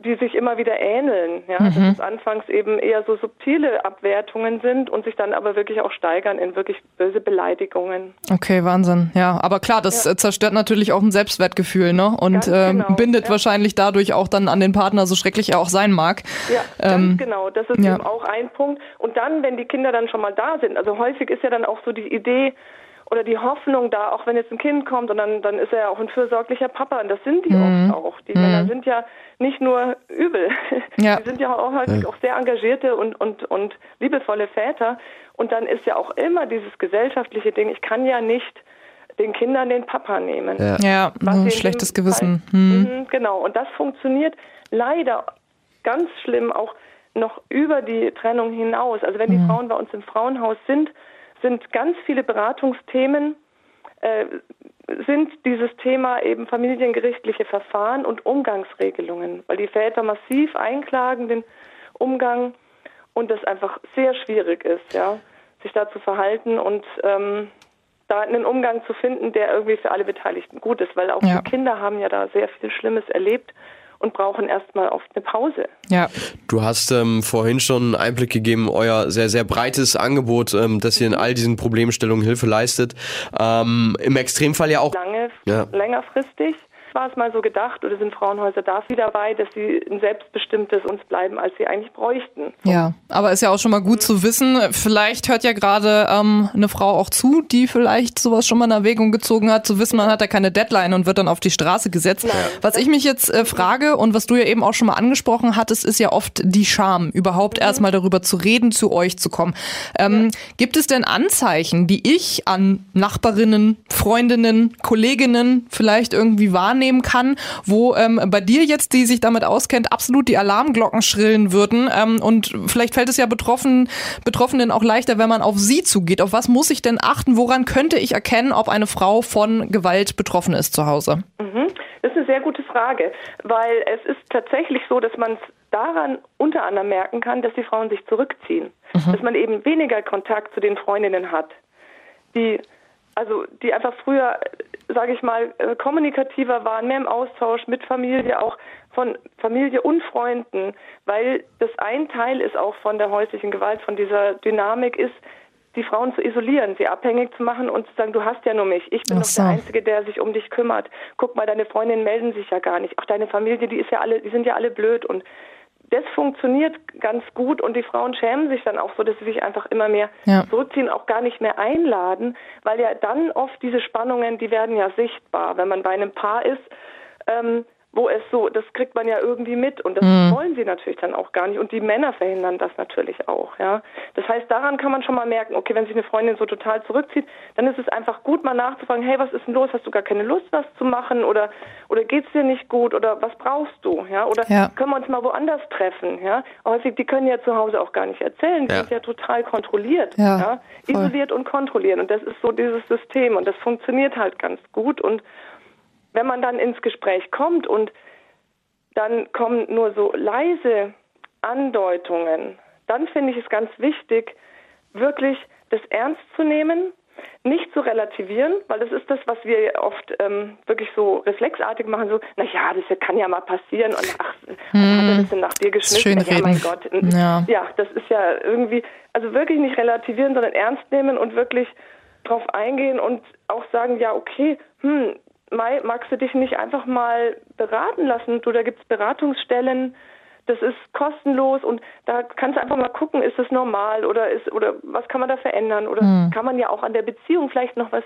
die sich immer wieder ähneln. Ja? Mhm. Dass es anfangs eben eher so subtile Abwertungen sind und sich dann aber wirklich auch steigern in wirklich böse Beleidigungen. Okay, Wahnsinn. Ja, aber klar, das ja. zerstört natürlich auch ein Selbstwertgefühl ne? und äh, genau. bindet ja. wahrscheinlich dadurch auch dann an den Partner, so schrecklich er auch sein mag. Ja, ähm, ganz genau. Das ist ja. eben auch ein Punkt. Und dann, wenn die Kinder dann schon mal da sind, also häufig ist ja dann auch so die Idee, oder die Hoffnung da, auch wenn jetzt ein Kind kommt und dann, dann ist er ja auch ein fürsorglicher Papa und das sind die mhm. oft auch. Die mhm. Männer sind ja nicht nur übel, ja. die sind ja auch häufig ja. auch sehr engagierte und, und, und liebevolle Väter und dann ist ja auch immer dieses gesellschaftliche Ding, ich kann ja nicht den Kindern den Papa nehmen. Ja, ja ein schlechtes Gewissen. Mhm. mhm. Genau, und das funktioniert leider ganz schlimm auch noch über die Trennung hinaus. Also wenn die mhm. Frauen bei uns im Frauenhaus sind, sind ganz viele Beratungsthemen, äh, sind dieses Thema eben familiengerichtliche Verfahren und Umgangsregelungen, weil die Väter massiv einklagen den Umgang und das einfach sehr schwierig ist, ja, sich da zu verhalten und ähm, da einen Umgang zu finden, der irgendwie für alle Beteiligten gut ist, weil auch ja. die Kinder haben ja da sehr viel Schlimmes erlebt und brauchen erstmal oft eine Pause. Ja. Du hast ähm, vorhin schon einen Einblick gegeben, euer sehr, sehr breites Angebot, ähm, dass ihr in all diesen Problemstellungen Hilfe leistet. Ähm, Im Extremfall ja auch. Lange, ja. längerfristig war es mal so gedacht oder sind Frauenhäuser dafür dabei, dass sie ein selbstbestimmtes uns bleiben, als sie eigentlich bräuchten. Ja, aber ist ja auch schon mal gut zu wissen. Vielleicht hört ja gerade ähm, eine Frau auch zu, die vielleicht sowas schon mal in Erwägung gezogen hat, zu wissen, man hat da keine Deadline und wird dann auf die Straße gesetzt. Nein. Was ich mich jetzt äh, frage und was du ja eben auch schon mal angesprochen hattest, ist ja oft die Scham, überhaupt mhm. erstmal darüber zu reden, zu euch zu kommen. Ähm, ja. Gibt es denn Anzeichen, die ich an Nachbarinnen, Freundinnen, Kolleginnen vielleicht irgendwie wahrnehme? Wahrnehmen kann, wo ähm, bei dir jetzt, die sich damit auskennt, absolut die Alarmglocken schrillen würden. Ähm, und vielleicht fällt es ja Betroffenen, Betroffenen auch leichter, wenn man auf sie zugeht. Auf was muss ich denn achten? Woran könnte ich erkennen, ob eine Frau von Gewalt betroffen ist zu Hause? Mhm. Das ist eine sehr gute Frage, weil es ist tatsächlich so, dass man es daran unter anderem merken kann, dass die Frauen sich zurückziehen, mhm. dass man eben weniger Kontakt zu den Freundinnen hat, die also die einfach früher sage ich mal, äh, kommunikativer waren, mehr im Austausch mit Familie, auch von Familie und Freunden, weil das ein Teil ist auch von der häuslichen Gewalt, von dieser Dynamik ist, die Frauen zu isolieren, sie abhängig zu machen und zu sagen, du hast ja nur mich, ich bin so. doch der Einzige, der sich um dich kümmert. Guck mal, deine Freundinnen melden sich ja gar nicht. Auch deine Familie, die ist ja alle, die sind ja alle blöd und das funktioniert ganz gut und die Frauen schämen sich dann auch so, dass sie sich einfach immer mehr ja. zurückziehen, auch gar nicht mehr einladen, weil ja dann oft diese Spannungen, die werden ja sichtbar, wenn man bei einem Paar ist. Ähm, wo es so, das kriegt man ja irgendwie mit und das mhm. wollen sie natürlich dann auch gar nicht und die Männer verhindern das natürlich auch, ja. Das heißt, daran kann man schon mal merken, okay, wenn sich eine Freundin so total zurückzieht, dann ist es einfach gut mal nachzufragen, hey, was ist denn los? Hast du gar keine Lust, was zu machen oder oder geht's dir nicht gut oder was brauchst du, ja? Oder ja. können wir uns mal woanders treffen, ja? Häufig, die können ja zu Hause auch gar nicht erzählen, die ja. sind ja total kontrolliert, ja, ja? isoliert und kontrollieren und das ist so dieses System und das funktioniert halt ganz gut und wenn man dann ins Gespräch kommt und dann kommen nur so leise Andeutungen, dann finde ich es ganz wichtig, wirklich das ernst zu nehmen nicht zu relativieren, weil das ist das, was wir oft ähm, wirklich so reflexartig machen, so, na ja, das kann ja mal passieren und ach, hm. hat er das denn nach dir geschnitten? Ja, mein Gott. Ja. ja, das ist ja irgendwie, also wirklich nicht relativieren, sondern ernst nehmen und wirklich drauf eingehen und auch sagen, ja, okay, hm, Mai, magst du dich nicht einfach mal beraten lassen? Du, da gibt's Beratungsstellen, das ist kostenlos und da kannst du einfach mal gucken, ist das normal oder ist oder was kann man da verändern oder mhm. kann man ja auch an der Beziehung vielleicht noch was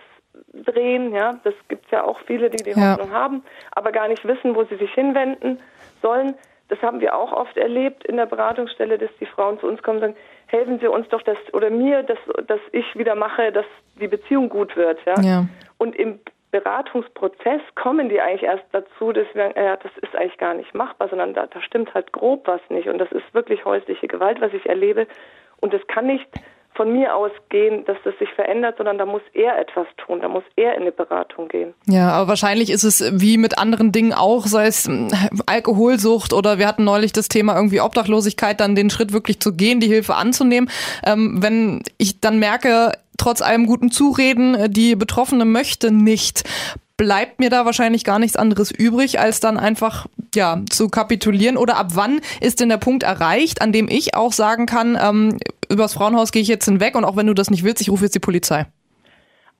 drehen, ja? Das gibt's ja auch viele, die die ja. Hoffnung haben, aber gar nicht wissen, wo sie sich hinwenden sollen. Das haben wir auch oft erlebt in der Beratungsstelle, dass die Frauen zu uns kommen und sagen, helfen Sie uns doch das oder mir, dass dass ich wieder mache, dass die Beziehung gut wird, ja. ja. Und im Beratungsprozess kommen die eigentlich erst dazu, dass wir, äh, das ist eigentlich gar nicht machbar, sondern da, da stimmt halt grob was nicht. Und das ist wirklich häusliche Gewalt, was ich erlebe. Und es kann nicht von mir ausgehen, dass das sich verändert, sondern da muss er etwas tun, da muss er in eine Beratung gehen. Ja, aber wahrscheinlich ist es wie mit anderen Dingen auch, sei es hm, Alkoholsucht oder wir hatten neulich das Thema irgendwie Obdachlosigkeit, dann den Schritt wirklich zu gehen, die Hilfe anzunehmen. Ähm, wenn ich dann merke, trotz allem guten Zureden, äh, die Betroffene möchte nicht, bleibt mir da wahrscheinlich gar nichts anderes übrig, als dann einfach ja zu kapitulieren. Oder ab wann ist denn der Punkt erreicht, an dem ich auch sagen kann, ähm, übers Frauenhaus gehe ich jetzt hinweg und auch wenn du das nicht willst, ich rufe jetzt die Polizei?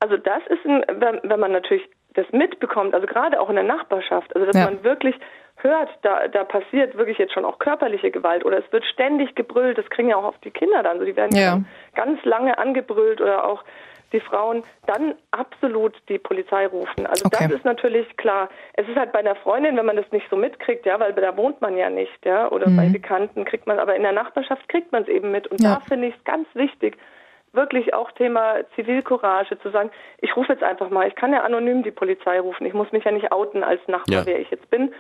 Also das ist ein, wenn, wenn man natürlich das mitbekommt, also gerade auch in der Nachbarschaft, also dass ja. man wirklich hört, da, da passiert wirklich jetzt schon auch körperliche Gewalt oder es wird ständig gebrüllt, das kriegen ja auch oft die Kinder dann, so die werden ja. ganz lange angebrüllt oder auch die Frauen, dann absolut die Polizei rufen. Also okay. das ist natürlich klar. Es ist halt bei einer Freundin, wenn man das nicht so mitkriegt, ja, weil da wohnt man ja nicht, ja, oder mhm. bei Bekannten kriegt man, aber in der Nachbarschaft kriegt man es eben mit. Und ja. da finde ich es ganz wichtig, wirklich auch Thema Zivilcourage zu sagen, ich rufe jetzt einfach mal, ich kann ja anonym die Polizei rufen, ich muss mich ja nicht outen als Nachbar, ja. wer ich jetzt bin,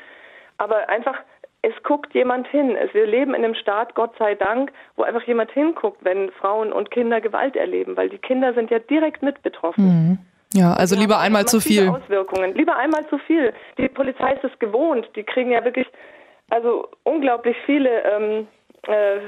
aber einfach, es guckt jemand hin. Wir leben in einem Staat, Gott sei Dank, wo einfach jemand hinguckt, wenn Frauen und Kinder Gewalt erleben, weil die Kinder sind ja direkt mit betroffen. Mhm. Ja, also lieber einmal zu viel. Auswirkungen. Lieber einmal zu viel. Die Polizei ist es gewohnt. Die kriegen ja wirklich also unglaublich viele ähm, äh,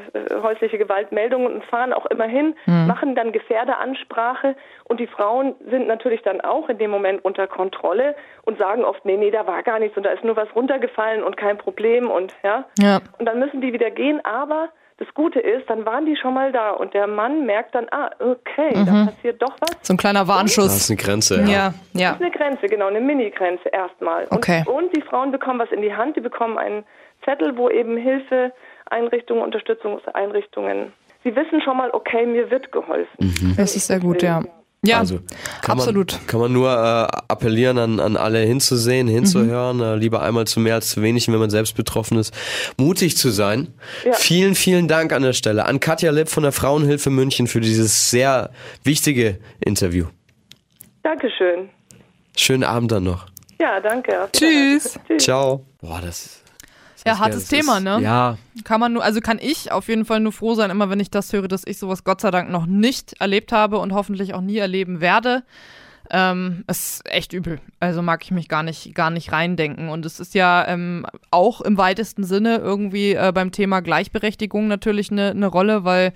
häusliche Gewaltmeldungen und fahren auch immer hin, mhm. machen dann Gefährderansprache und die Frauen sind natürlich dann auch in dem Moment unter Kontrolle und sagen oft, nee, nee, da war gar nichts und da ist nur was runtergefallen und kein Problem und ja. ja. Und dann müssen die wieder gehen, aber das Gute ist, dann waren die schon mal da und der Mann merkt dann, ah, okay, mhm. da passiert doch was. So ein kleiner Warnschuss. Das ist eine Grenze, ja. ja. ja. Das ist eine Grenze, genau, eine Mini-Grenze erstmal. Und, okay. und die Frauen bekommen was in die Hand, die bekommen einen Zettel, wo eben Hilfe Einrichtungen, Unterstützungseinrichtungen. Sie wissen schon mal, okay, mir wird geholfen. Mhm. Das ist sehr gut, ja. Ja, also, kann absolut. Man, kann man nur äh, appellieren an, an alle hinzusehen, hinzuhören, mhm. äh, lieber einmal zu mehr als zu wenig, wenn man selbst betroffen ist, mutig zu sein. Ja. Vielen, vielen Dank an der Stelle an Katja Lipp von der Frauenhilfe München für dieses sehr wichtige Interview. Dankeschön. Schönen Abend dann noch. Ja, danke. Tschüss. Tschüss. Ciao. Boah, das ja, hartes Thema, ist, ne? Ja. Kann man nur, also kann ich auf jeden Fall nur froh sein, immer wenn ich das höre, dass ich sowas Gott sei Dank noch nicht erlebt habe und hoffentlich auch nie erleben werde. Ähm, ist echt übel. Also mag ich mich gar nicht, gar nicht reindenken. Und es ist ja ähm, auch im weitesten Sinne irgendwie äh, beim Thema Gleichberechtigung natürlich eine ne Rolle, weil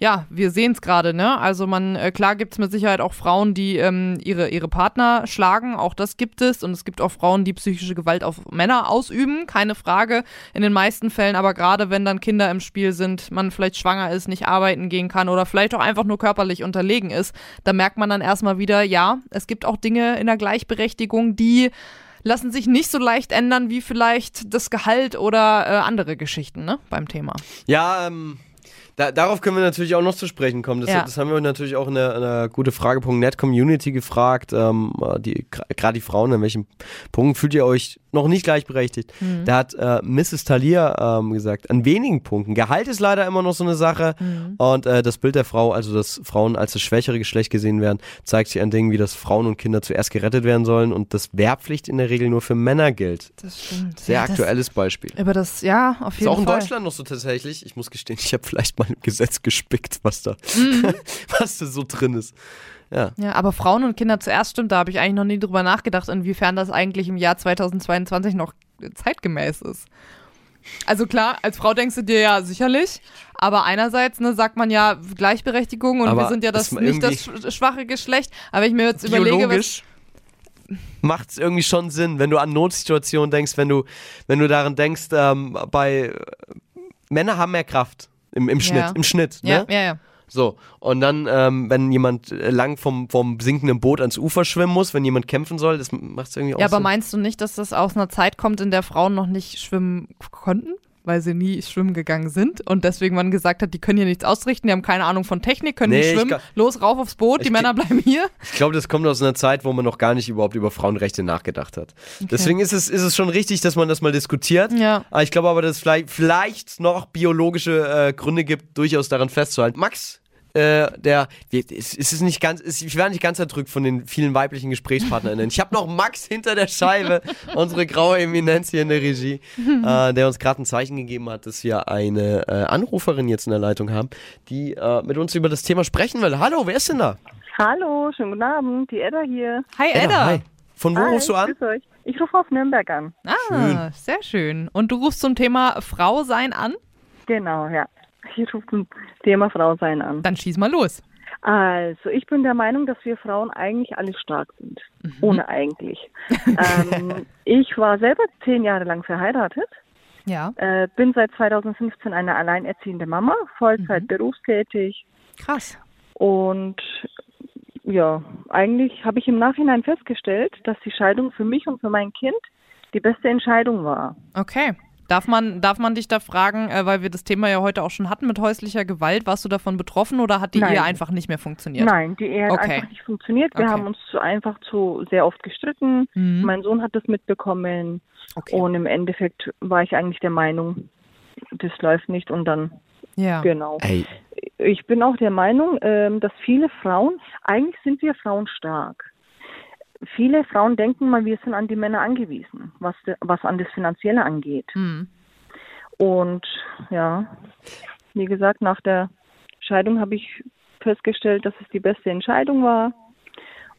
ja, wir sehen es gerade, ne? Also man, äh, klar gibt es mit Sicherheit auch Frauen, die ähm, ihre, ihre Partner schlagen, auch das gibt es. Und es gibt auch Frauen, die psychische Gewalt auf Männer ausüben, keine Frage. In den meisten Fällen, aber gerade wenn dann Kinder im Spiel sind, man vielleicht schwanger ist, nicht arbeiten gehen kann oder vielleicht auch einfach nur körperlich unterlegen ist, da merkt man dann erstmal wieder, ja, es gibt auch Dinge in der Gleichberechtigung, die lassen sich nicht so leicht ändern wie vielleicht das Gehalt oder äh, andere Geschichten, ne, beim Thema. Ja, ähm da, darauf können wir natürlich auch noch zu sprechen kommen. Das, ja. das haben wir natürlich auch in der, in der gutefrage.net Community gefragt. Ähm, die, Gerade die Frauen, an welchem Punkt fühlt ihr euch noch nicht gleichberechtigt? Mhm. Da hat äh, Mrs. Thalia ähm, gesagt, an wenigen Punkten. Gehalt ist leider immer noch so eine Sache. Mhm. Und äh, das Bild der Frau, also dass Frauen als das schwächere Geschlecht gesehen werden, zeigt sich an Dingen wie, dass Frauen und Kinder zuerst gerettet werden sollen und dass Wehrpflicht in der Regel nur für Männer gilt. Das stimmt. Sehr ja, aktuelles Beispiel. Aber das, ja, auf jeden Fall. Ist auch in Fall. Deutschland noch so tatsächlich. Ich muss gestehen, ich habe vielleicht mal Gesetz gespickt, was da, mhm. was da so drin ist. Ja. ja, aber Frauen und Kinder zuerst stimmt, da habe ich eigentlich noch nie drüber nachgedacht, inwiefern das eigentlich im Jahr 2022 noch zeitgemäß ist. Also klar, als Frau denkst du dir ja sicherlich, aber einerseits ne, sagt man ja Gleichberechtigung und Aber wir sind ja das nicht das sch- schwache Geschlecht. Aber wenn ich mir jetzt überlege, was, macht es irgendwie schon Sinn, wenn du an Notsituationen denkst, wenn du, wenn du daran denkst, ähm, bei Männer haben mehr Kraft im, im Schnitt, Ja. im Schnitt, ja, ne? ja, ja. So, und dann, ähm, wenn jemand äh, lang vom, vom sinkenden Boot ans Ufer schwimmen muss, wenn jemand kämpfen soll, das macht es irgendwie auch Ja, aber Sinn. meinst du nicht, dass das aus einer Zeit kommt, in der Frauen noch nicht schwimmen konnten? Weil sie nie schwimmen gegangen sind und deswegen man gesagt hat, die können hier nichts ausrichten, die haben keine Ahnung von Technik, können Nee, nicht ich schwimmen, glaub- los, rauf aufs Boot, die Männer bleiben hier. Ich glaube, das kommt aus einer Zeit, wo man noch gar nicht überhaupt über Frauenrechte nachgedacht hat. Deswegen ist es, ist es schon richtig, dass man das mal diskutiert. Ja. Ich glaube aber, dass es vielleicht, vielleicht noch biologische äh, Gründe gibt, durchaus daran festzuhalten. Max, äh, der, es ist nicht ganz, es, ich werde nicht ganz erdrückt von den vielen weiblichen GesprächspartnerInnen. Ich habe noch Max hinter der Scheibe, unsere graue Eminenz hier in der Regie, äh, der uns gerade ein Zeichen gegeben hat, dass wir eine äh, Anruferin jetzt in der Leitung haben, die äh, mit uns über das Thema sprechen will. Hallo, wer ist denn da? Hallo, schönen guten Abend, die Edda hier. Hi Edda. hi. Von wo Hi, rufst du an? grüß euch. Ich rufe auf Nürnberg an. Ah, sehr schön. Und du rufst zum Thema Frau sein an? Genau, ja. Ich rufe zum Thema Frau sein an. Dann schieß mal los. Also, ich bin der Meinung, dass wir Frauen eigentlich alle stark sind. Mhm. Ohne eigentlich. ähm, ich war selber zehn Jahre lang verheiratet, Ja, äh, bin seit 2015 eine alleinerziehende Mama, Mhm. Vollzeit berufstätig krass. und ja, eigentlich habe ich im Nachhinein festgestellt, dass die Scheidung für mich und für mein Kind die beste Entscheidung war. Okay. Darf man, darf man dich da fragen, äh, weil wir das Thema ja heute auch schon hatten mit häuslicher Gewalt, warst du davon betroffen oder hat die Nein. Ehe einfach nicht mehr funktioniert? Nein, die Ehe hat Okay. einfach nicht funktioniert. Wir Okay. haben uns zu- einfach zu sehr oft gestritten. Mhm. Mein Sohn hat das mitbekommen Okay. und im Endeffekt war ich eigentlich der Meinung, das läuft nicht und dann ja. genau. Ey, Ich bin auch der Meinung, ähm, dass viele Frauen, eigentlich sind wir Frauen stark. Viele Frauen denken mal, wir sind an die Männer angewiesen, was, was an das Finanzielle angeht. Mhm. Und ja, wie gesagt, nach der Scheidung habe ich festgestellt, dass es die beste Entscheidung war.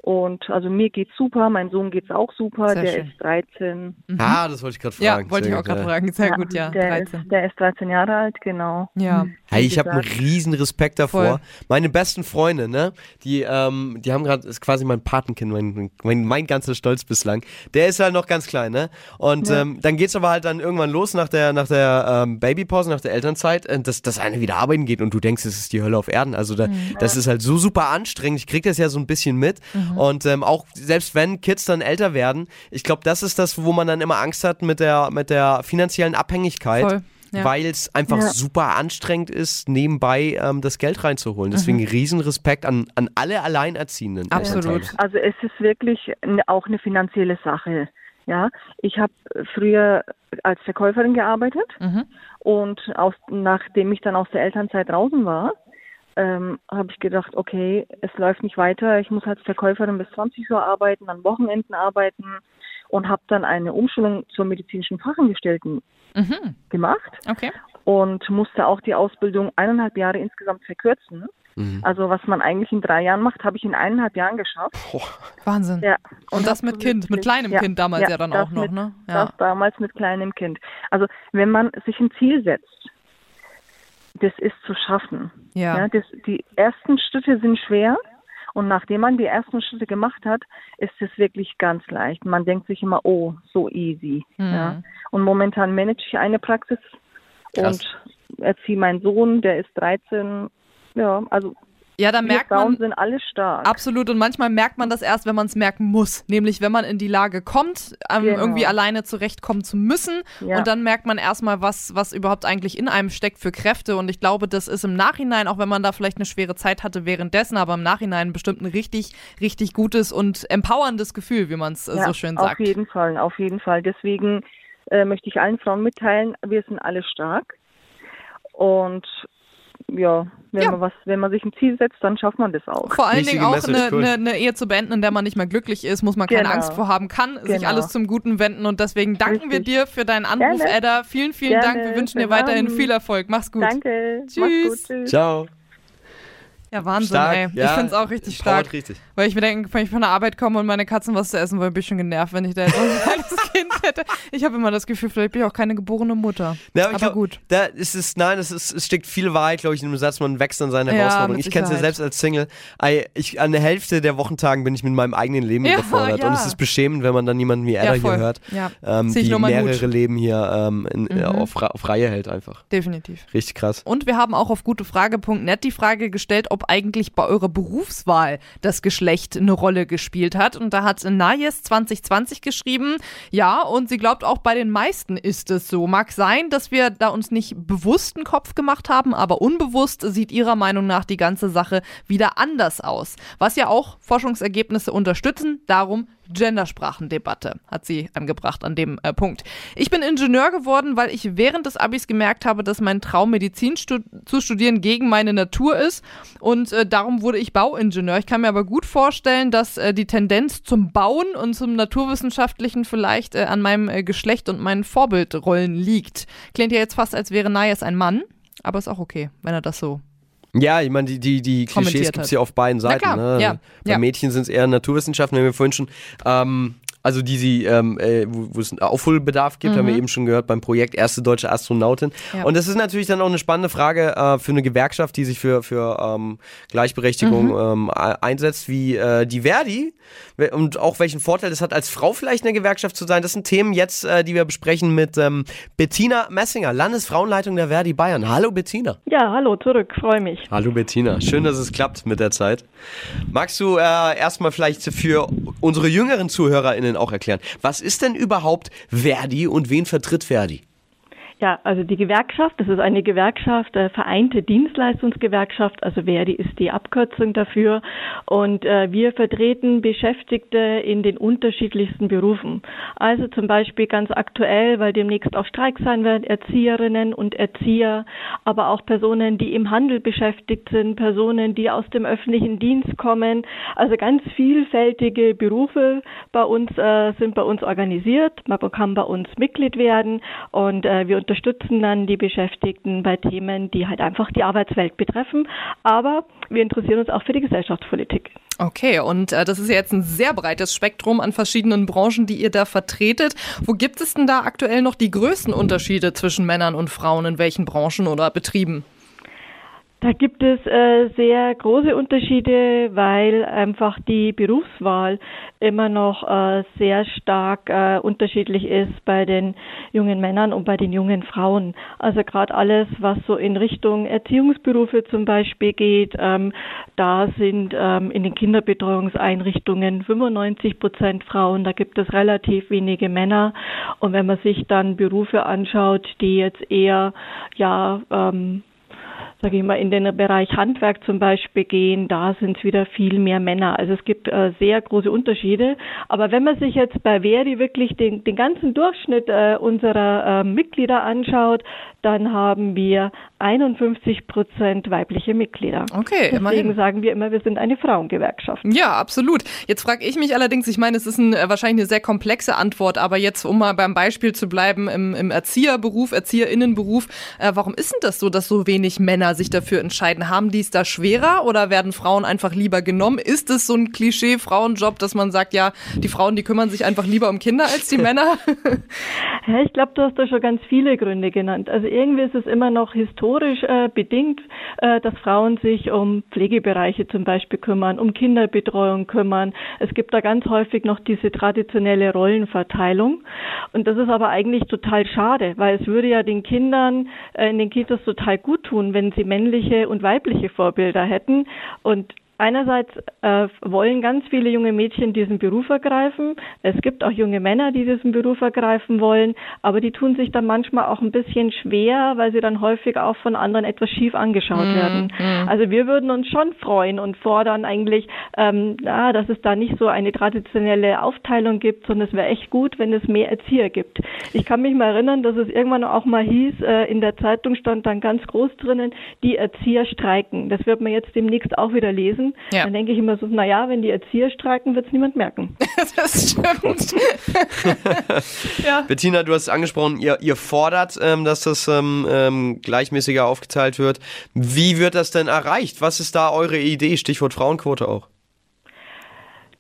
Und also mir geht's super, mein Sohn geht's auch super, Sehr der schön. ist 13. ah, das wollte ich gerade Ja, fragen. wollte ich auch gerade fragen. Sehr gut, ja. der, 13. Ist, der ist 13 Jahre alt, genau. Ja. Hey, ich habe einen riesen Respekt davor. Voll. Meine besten Freunde, ne, die, ähm, die haben gerade, ist quasi mein Patenkind, mein, mein, mein ganzer Stolz bislang. Der ist halt noch ganz klein, ne? Und ähm, dann geht's aber halt dann irgendwann los nach der, nach der ähm, Babypause, nach der Elternzeit, äh, dass, dass einer wieder arbeiten geht und du denkst, es ist die Hölle auf Erden. Also da, das ist halt so super anstrengend. Ich krieg das ja so ein bisschen mit. Und ähm, auch selbst wenn Kids dann älter werden, ich glaube, das ist das, wo man dann immer Angst hat mit der, mit der finanziellen Abhängigkeit Voll. Ja. weil es einfach Ja. super anstrengend ist, nebenbei ähm, das Geld reinzuholen. Deswegen Mhm. riesen Respekt an, an alle Alleinerziehenden. Absolut. Also es ist wirklich auch eine finanzielle Sache. Ja, ich habe früher als Verkäuferin gearbeitet Mhm. und aus, nachdem ich dann aus der Elternzeit draußen war, ähm, habe ich gedacht, okay, es läuft nicht weiter. Ich muss als Verkäuferin bis 20 Uhr arbeiten, an Wochenenden arbeiten und habe dann eine Umschulung zur medizinischen Fachangestellten Mhm. gemacht Okay. und musste auch die Ausbildung eineinhalb Jahre insgesamt verkürzen. Mhm. Also was man eigentlich in drei Jahren macht, habe ich in eineinhalb Jahren geschafft. Wahnsinn. Ja. Und das hab mit Kind, mit kleinem Kind damals ja dann das auch noch, mit, ne? Ja. Das damals mit kleinem Kind. Also wenn man sich ein Ziel setzt, das ist zu schaffen. Ja. das, die ersten Schritte sind schwer und nachdem man die ersten Schritte gemacht hat, ist es wirklich ganz leicht. Man denkt sich immer, oh, so easy. Mhm. Ja. Und momentan manage ich eine Praxis Krass. und erziehe meinen Sohn, der ist 13. Ja, also Ja, da merkt Frauen man, sind alle stark. Absolut. Und manchmal merkt man das erst, wenn man es merken muss. Nämlich, wenn man in die Lage kommt, ähm, Genau. irgendwie alleine zurechtkommen zu müssen. Ja. Und dann merkt man erstmal, was, was überhaupt eigentlich in einem steckt für Kräfte. Und ich glaube, das ist im Nachhinein, auch wenn man da vielleicht eine schwere Zeit hatte währenddessen, aber im Nachhinein bestimmt ein richtig, richtig gutes und empowerndes Gefühl, wie man es äh, Ja, so schön Auf sagt. jeden Fall, auf jeden Fall. Deswegen äh, möchte ich allen Frauen mitteilen, wir sind alle stark. Und ja, wenn Ja. man was, wenn man sich ein Ziel setzt, dann schafft man das auch. Vor allen Wichtige Dingen auch eine, cool. eine, eine Ehe zu beenden, in der man nicht mehr glücklich ist, muss man keine Genau. Angst vor haben, kann sich Genau. alles zum Guten wenden. Und deswegen danken wir Richtig. dir für deinen Anruf, Gerne. Edda. Vielen, vielen Gerne. Dank. Wir wünschen dir Schönen weiterhin viel Erfolg. Mach's gut. Danke. Tschüss. Mach's gut. Tschüss. Ciao. Ja, Wahnsinn, Stark, ey. ja. ich finde es auch richtig stark. richtig. Weil ich mir denke, wenn ich von der Arbeit komme und meine Katzen was zu essen wollen, bin ich schon genervt, wenn ich da jetzt ein kleines Kind hätte. Ich habe immer das Gefühl, vielleicht bin ich auch keine geborene Mutter. Ja, aber ich glaub, gut. Da ist es, nein, es, ist, es steckt viel Wahrheit, glaube ich, in dem Satz, man wächst an seinen Ja, Herausforderungen. ich kenne es ja selbst als Single. Ich, an der Hälfte der Wochentagen bin ich mit meinem eigenen Leben Ja, überfordert. Und es ist beschämend, wenn man dann jemanden wie Edda hier hört, ähm, die mehrere Hut. Leben hier ähm, in, äh, Mhm. auf, auf Reihe hält einfach. definitiv. Richtig krass. Und wir haben auch auf gutefrage.net die Frage gestellt, ob eigentlich bei eurer Berufswahl das Geschlecht eine Rolle gespielt hat. Und da hat Nayes 2020 geschrieben, ja, und sie glaubt auch bei den meisten ist es so. Mag sein, dass wir da uns nicht bewusst einen Kopf gemacht haben, aber unbewusst sieht ihrer Meinung nach die ganze Sache wieder anders aus. Was ja auch Forschungsergebnisse unterstützen, darum Gendersprachendebatte hat sie angebracht an dem äh, Punkt. Ich bin Ingenieur geworden, weil ich während des Abis gemerkt habe, dass mein Traum Medizin stu zu studieren gegen meine Natur ist und äh, darum wurde ich Bauingenieur. Ich kann mir aber gut vorstellen, dass äh, die Tendenz zum Bauen und zum Naturwissenschaftlichen vielleicht äh, an meinem äh, Geschlecht und meinen Vorbildrollen liegt. Klingt ja jetzt fast, als wäre Nayas ein Mann, aber ist auch okay, wenn er das so Ja, ich meine, die, die, die Klischees gibt es ja auf beiden Seiten. klar, ne? ja, Bei ja. Mädchen sind es eher Naturwissenschaften, haben wir vorhin schon. Ähm, also die sie, ähm, äh, wo es einen Aufholbedarf gibt, haben wir eben schon gehört beim Projekt Erste Deutsche Astronautin. Mhm. Ja. Und das ist natürlich dann auch eine spannende Frage äh, für eine Gewerkschaft, die sich für, für ähm, Gleichberechtigung Mhm. ähm, einsetzt, wie äh, die Verdi. Und auch welchen Vorteil das hat, als Frau vielleicht in der Gewerkschaft zu sein. Das sind Themen jetzt, äh, die wir besprechen mit ähm, Bettina Messinger, Landesfrauenleitung der Verdi Bayern. Hallo Bettina. Ja, hallo, zurück, freue mich. Hallo Bettina, schön, dass es klappt mit der Zeit. Magst du äh, erstmal vielleicht für unsere jüngeren ZuhörerInnen auch erklären, was ist denn überhaupt Verdi und wen vertritt Verdi? Ja, also die Gewerkschaft, das ist eine Gewerkschaft, äh, Vereinte Dienstleistungsgewerkschaft, also Verdi ist die Abkürzung dafür. Und äh, wir vertreten Beschäftigte in den unterschiedlichsten Berufen. Also zum Beispiel ganz aktuell, weil demnächst auch Streik sein wird, Erzieherinnen und Erzieher, aber auch Personen, die im Handel beschäftigt sind, Personen, die aus dem öffentlichen Dienst kommen. Also ganz vielfältige Berufe bei uns äh, sind bei uns organisiert. Man kann bei uns Mitglied werden und äh, wir unterstützen dann die Beschäftigten bei Themen, die halt einfach die Arbeitswelt betreffen. Aber wir interessieren uns auch für die Gesellschaftspolitik. Okay, und äh, das ist ja jetzt ein sehr breites Spektrum an verschiedenen Branchen, die ihr da vertretet. Wo gibt es denn da aktuell noch die größten Unterschiede zwischen Männern und Frauen in welchen Branchen oder Betrieben? Da gibt es äh, sehr große Unterschiede, weil einfach die Berufswahl immer noch äh, sehr stark äh, unterschiedlich ist bei den jungen Männern und bei den jungen Frauen. Also gerade alles, was so in Richtung Erziehungsberufe zum Beispiel geht, ähm, da sind ähm, in den Kinderbetreuungseinrichtungen 95 Prozent Frauen, da gibt es relativ wenige Männer. Und wenn man sich dann Berufe anschaut, die jetzt eher ja ähm, sage ich mal, in den Bereich Handwerk zum Beispiel gehen, da sind es wieder viel mehr Männer. Also es gibt äh, sehr große Unterschiede. Aber wenn man sich jetzt bei Verdi wirklich den, den ganzen Durchschnitt äh, unserer äh, Mitglieder anschaut, dann haben wir 51 Prozent weibliche Mitglieder. Okay, Deswegen immerhin. sagen wir immer, wir sind eine Frauengewerkschaft. Ja, absolut. Jetzt frage ich mich allerdings, ich meine, es ist ein, äh, wahrscheinlich eine sehr komplexe Antwort, aber jetzt, um mal beim Beispiel zu bleiben, im, im Erzieherberuf, Erzieherinnenberuf, äh, warum ist denn das so, dass so wenig Männer sich dafür entscheiden? Haben die es da schwerer oder werden Frauen einfach lieber genommen? Ist es so ein Klischee-Frauenjob, dass man sagt, ja, die Frauen, die kümmern sich einfach lieber um Kinder als die Männer? Ja, ich glaube, du hast da schon ganz viele Gründe genannt. Also irgendwie ist es immer noch historisch äh, bedingt, äh, dass Frauen sich um Pflegebereiche zum Beispiel kümmern, um Kinderbetreuung kümmern. Es gibt da ganz häufig noch diese traditionelle Rollenverteilung. Und das ist aber eigentlich total schade, weil es würde ja den Kindern äh, in den Kitas total gut tun, wenn sie männliche und weibliche Vorbilder hätten. Und Einerseits äh, wollen ganz viele junge Mädchen diesen Beruf ergreifen. Es gibt auch junge Männer, die diesen Beruf ergreifen wollen, aber die tun sich dann manchmal auch ein bisschen schwer, weil sie dann häufig auch von anderen etwas schief angeschaut werden. Also wir würden uns schon freuen und fordern eigentlich, ähm, ja, dass es da nicht so eine traditionelle Aufteilung gibt, sondern es wäre echt gut, wenn es mehr Erzieher gibt. Ich kann mich mal erinnern, dass es irgendwann auch mal hieß, äh, in der Zeitung stand dann ganz groß drinnen, die Erzieher streiken. Das wird man jetzt demnächst auch wieder lesen. Ja. Dann denke ich immer so, naja, wenn die Erzieher streiken, wird es niemand merken. das stimmt. ja. Bettina, du hast es angesprochen, ihr, ihr fordert, ähm, dass das ähm, ähm, gleichmäßiger aufgeteilt wird. Wie wird das denn erreicht? Was ist da eure Idee? Stichwort Frauenquote auch.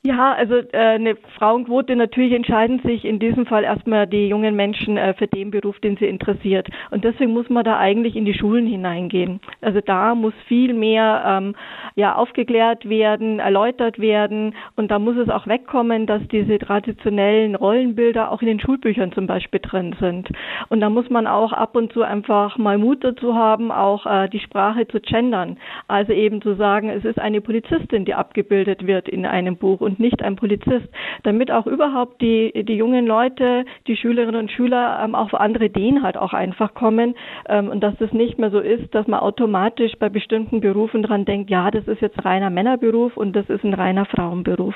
Ja, also äh, eine Frauenquote natürlich entscheiden sich in diesem Fall erstmal die jungen Menschen äh, für den Beruf, den sie interessiert. Und deswegen muss man da eigentlich in die Schulen hineingehen. Also da muss viel mehr ähm, ja aufgeklärt werden, erläutert werden und da muss es auch wegkommen, dass diese traditionellen Rollenbilder auch in den Schulbüchern zum Beispiel drin sind. Und da muss man auch ab und zu einfach mal Mut dazu haben, auch äh, die Sprache zu gendern. Also eben zu sagen, es ist eine Polizistin, die abgebildet wird in einem Buch und nicht ein Polizist, damit auch überhaupt die, die jungen Leute, die Schülerinnen und Schüler ähm, auch auf andere Ideen halt auch einfach kommen ähm, und dass das nicht mehr so ist, dass man automatisch bei bestimmten Berufen dran denkt, ja, das ist jetzt reiner Männerberuf und das ist ein reiner Frauenberuf.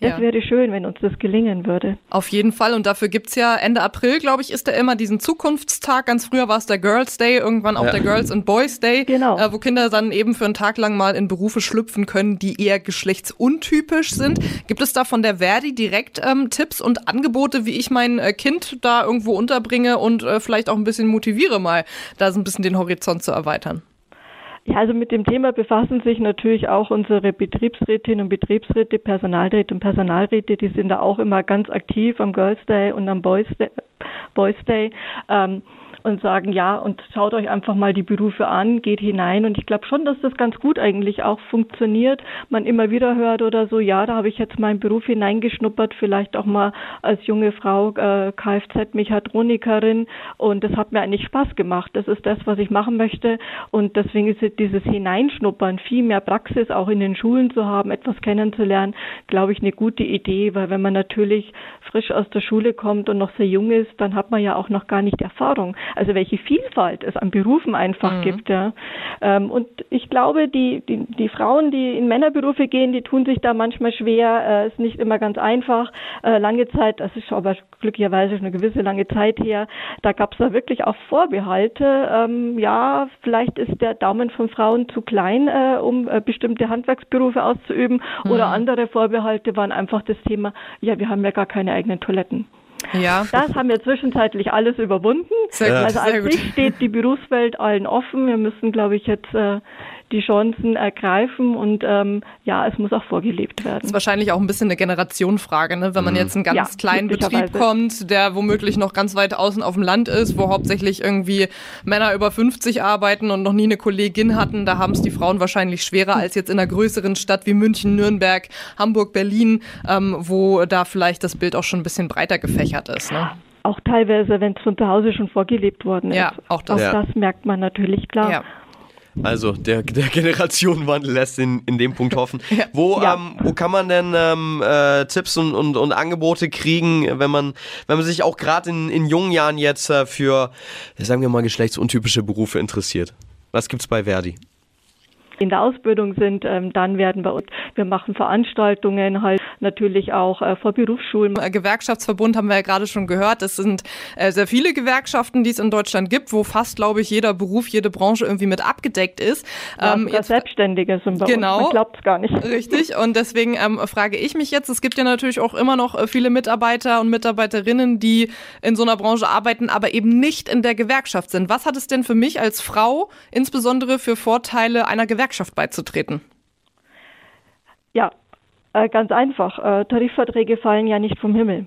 Das Ja. wäre schön, wenn uns das gelingen würde. Auf jeden Fall. Und dafür gibt's ja Ende April, glaube ich, ist da immer diesen Zukunftstag. Ganz früher war es der Girls Day, irgendwann auch Ja. der Girls and Boys Day, Genau. äh, wo Kinder dann eben für einen Tag lang mal in Berufe schlüpfen können, die eher geschlechtsuntypisch sind. Gibt es da von der Verdi direkt ähm, Tipps und Angebote, wie ich mein äh, Kind da irgendwo unterbringe und äh, vielleicht auch ein bisschen motiviere, mal da so ein bisschen den Horizont zu erweitern? Ja, also mit dem Thema befassen sich natürlich auch unsere Betriebsrätinnen und Betriebsräte, Personalräte und Personalräte, die sind da auch immer ganz aktiv am Girls Day und am Boys Day, Boys Day ähm, und sagen, ja, und schaut euch einfach mal die Berufe an, geht hinein und ich glaube schon, dass das ganz gut eigentlich auch funktioniert. Man immer wieder hört oder so, ja, da habe ich jetzt meinen Beruf hineingeschnuppert, vielleicht auch mal als junge Frau äh, Kfz-Mechatronikerin und das hat mir eigentlich Spaß gemacht. Das ist das, was ich machen möchte und deswegen ist dieses Hineinschnuppern, viel mehr Praxis auch in den Schulen zu haben, etwas kennenzulernen, glaube ich, eine gute Idee, weil wenn man natürlich frisch aus der Schule kommt und noch sehr jung ist, dann hat man ja auch noch gar nicht Erfahrung. Also welche Vielfalt es an Berufen einfach gibt, ja. Ähm, und ich glaube, die, die, die Frauen, die in Männerberufe gehen, die tun sich da manchmal schwer, äh, ist nicht immer ganz einfach. Äh, lange Zeit, das ist aber glücklicherweise schon eine gewisse lange Zeit her, da gab es da wirklich auch Vorbehalte. Ähm, ja, vielleicht ist der Daumen von Frauen zu klein, äh, um äh, bestimmte Handwerksberufe auszuüben. Oder andere Vorbehalte waren einfach das Thema, ja, wir haben ja gar keine eigenen Toiletten. Ja. Das haben wir zwischenzeitlich alles überwunden. Sehr gut, also an sich steht die Berufswelt allen offen. Wir müssen, glaube ich, jetzt äh, die Chancen ergreifen und ähm, ja, es muss auch vorgelebt werden. ist wahrscheinlich auch ein bisschen eine Generationenfrage, ne? wenn man jetzt in einen ganz Ja, kleinen Betrieb kommt, der womöglich noch ganz weit außen auf dem Land ist, wo hauptsächlich irgendwie Männer über 50 arbeiten und noch nie eine Kollegin hatten. Da haben es die Frauen wahrscheinlich schwerer als jetzt in einer größeren Stadt wie München, Nürnberg, Hamburg, Berlin, ähm, wo da vielleicht das Bild auch schon ein bisschen breiter gefächert ist. Ne? Auch teilweise, wenn es von zu Hause schon vorgelebt worden ist. Ja, auch das. Ja. das merkt man natürlich klar. Ja. Also der, der Generationenwandel lässt in, in dem Punkt hoffen. Wo, Ja. ähm, wo kann man denn ähm, äh, Tipps und, und, und Angebote kriegen, wenn man, wenn man sich auch gerade in, in jungen Jahren jetzt äh, für, sagen wir mal, geschlechtsuntypische Berufe interessiert? Was gibt's bei Verdi? in der Ausbildung sind, ähm, dann werden wir, wir machen Veranstaltungen halt natürlich auch äh, vor Berufsschulen. Äh, Gewerkschaftsverbund haben wir ja gerade schon gehört. Es sind äh, sehr viele Gewerkschaften, die es in Deutschland gibt, wo fast, glaube ich, jeder Beruf, jede Branche irgendwie mit abgedeckt ist. Ja, Ähm, sogar jetzt Selbstständige sind bei Genau. uns. Man glaubt es gar nicht. Richtig, und deswegen ähm, frage ich mich jetzt, es gibt ja natürlich auch immer noch äh, viele Mitarbeiter und Mitarbeiterinnen, die in so einer Branche arbeiten, aber eben nicht in der Gewerkschaft sind. Was hat es denn für mich als Frau insbesondere für Vorteile, einer Gewerkschaft beizutreten? Ja, äh, ganz einfach. Äh, Tarifverträge fallen ja nicht vom Himmel.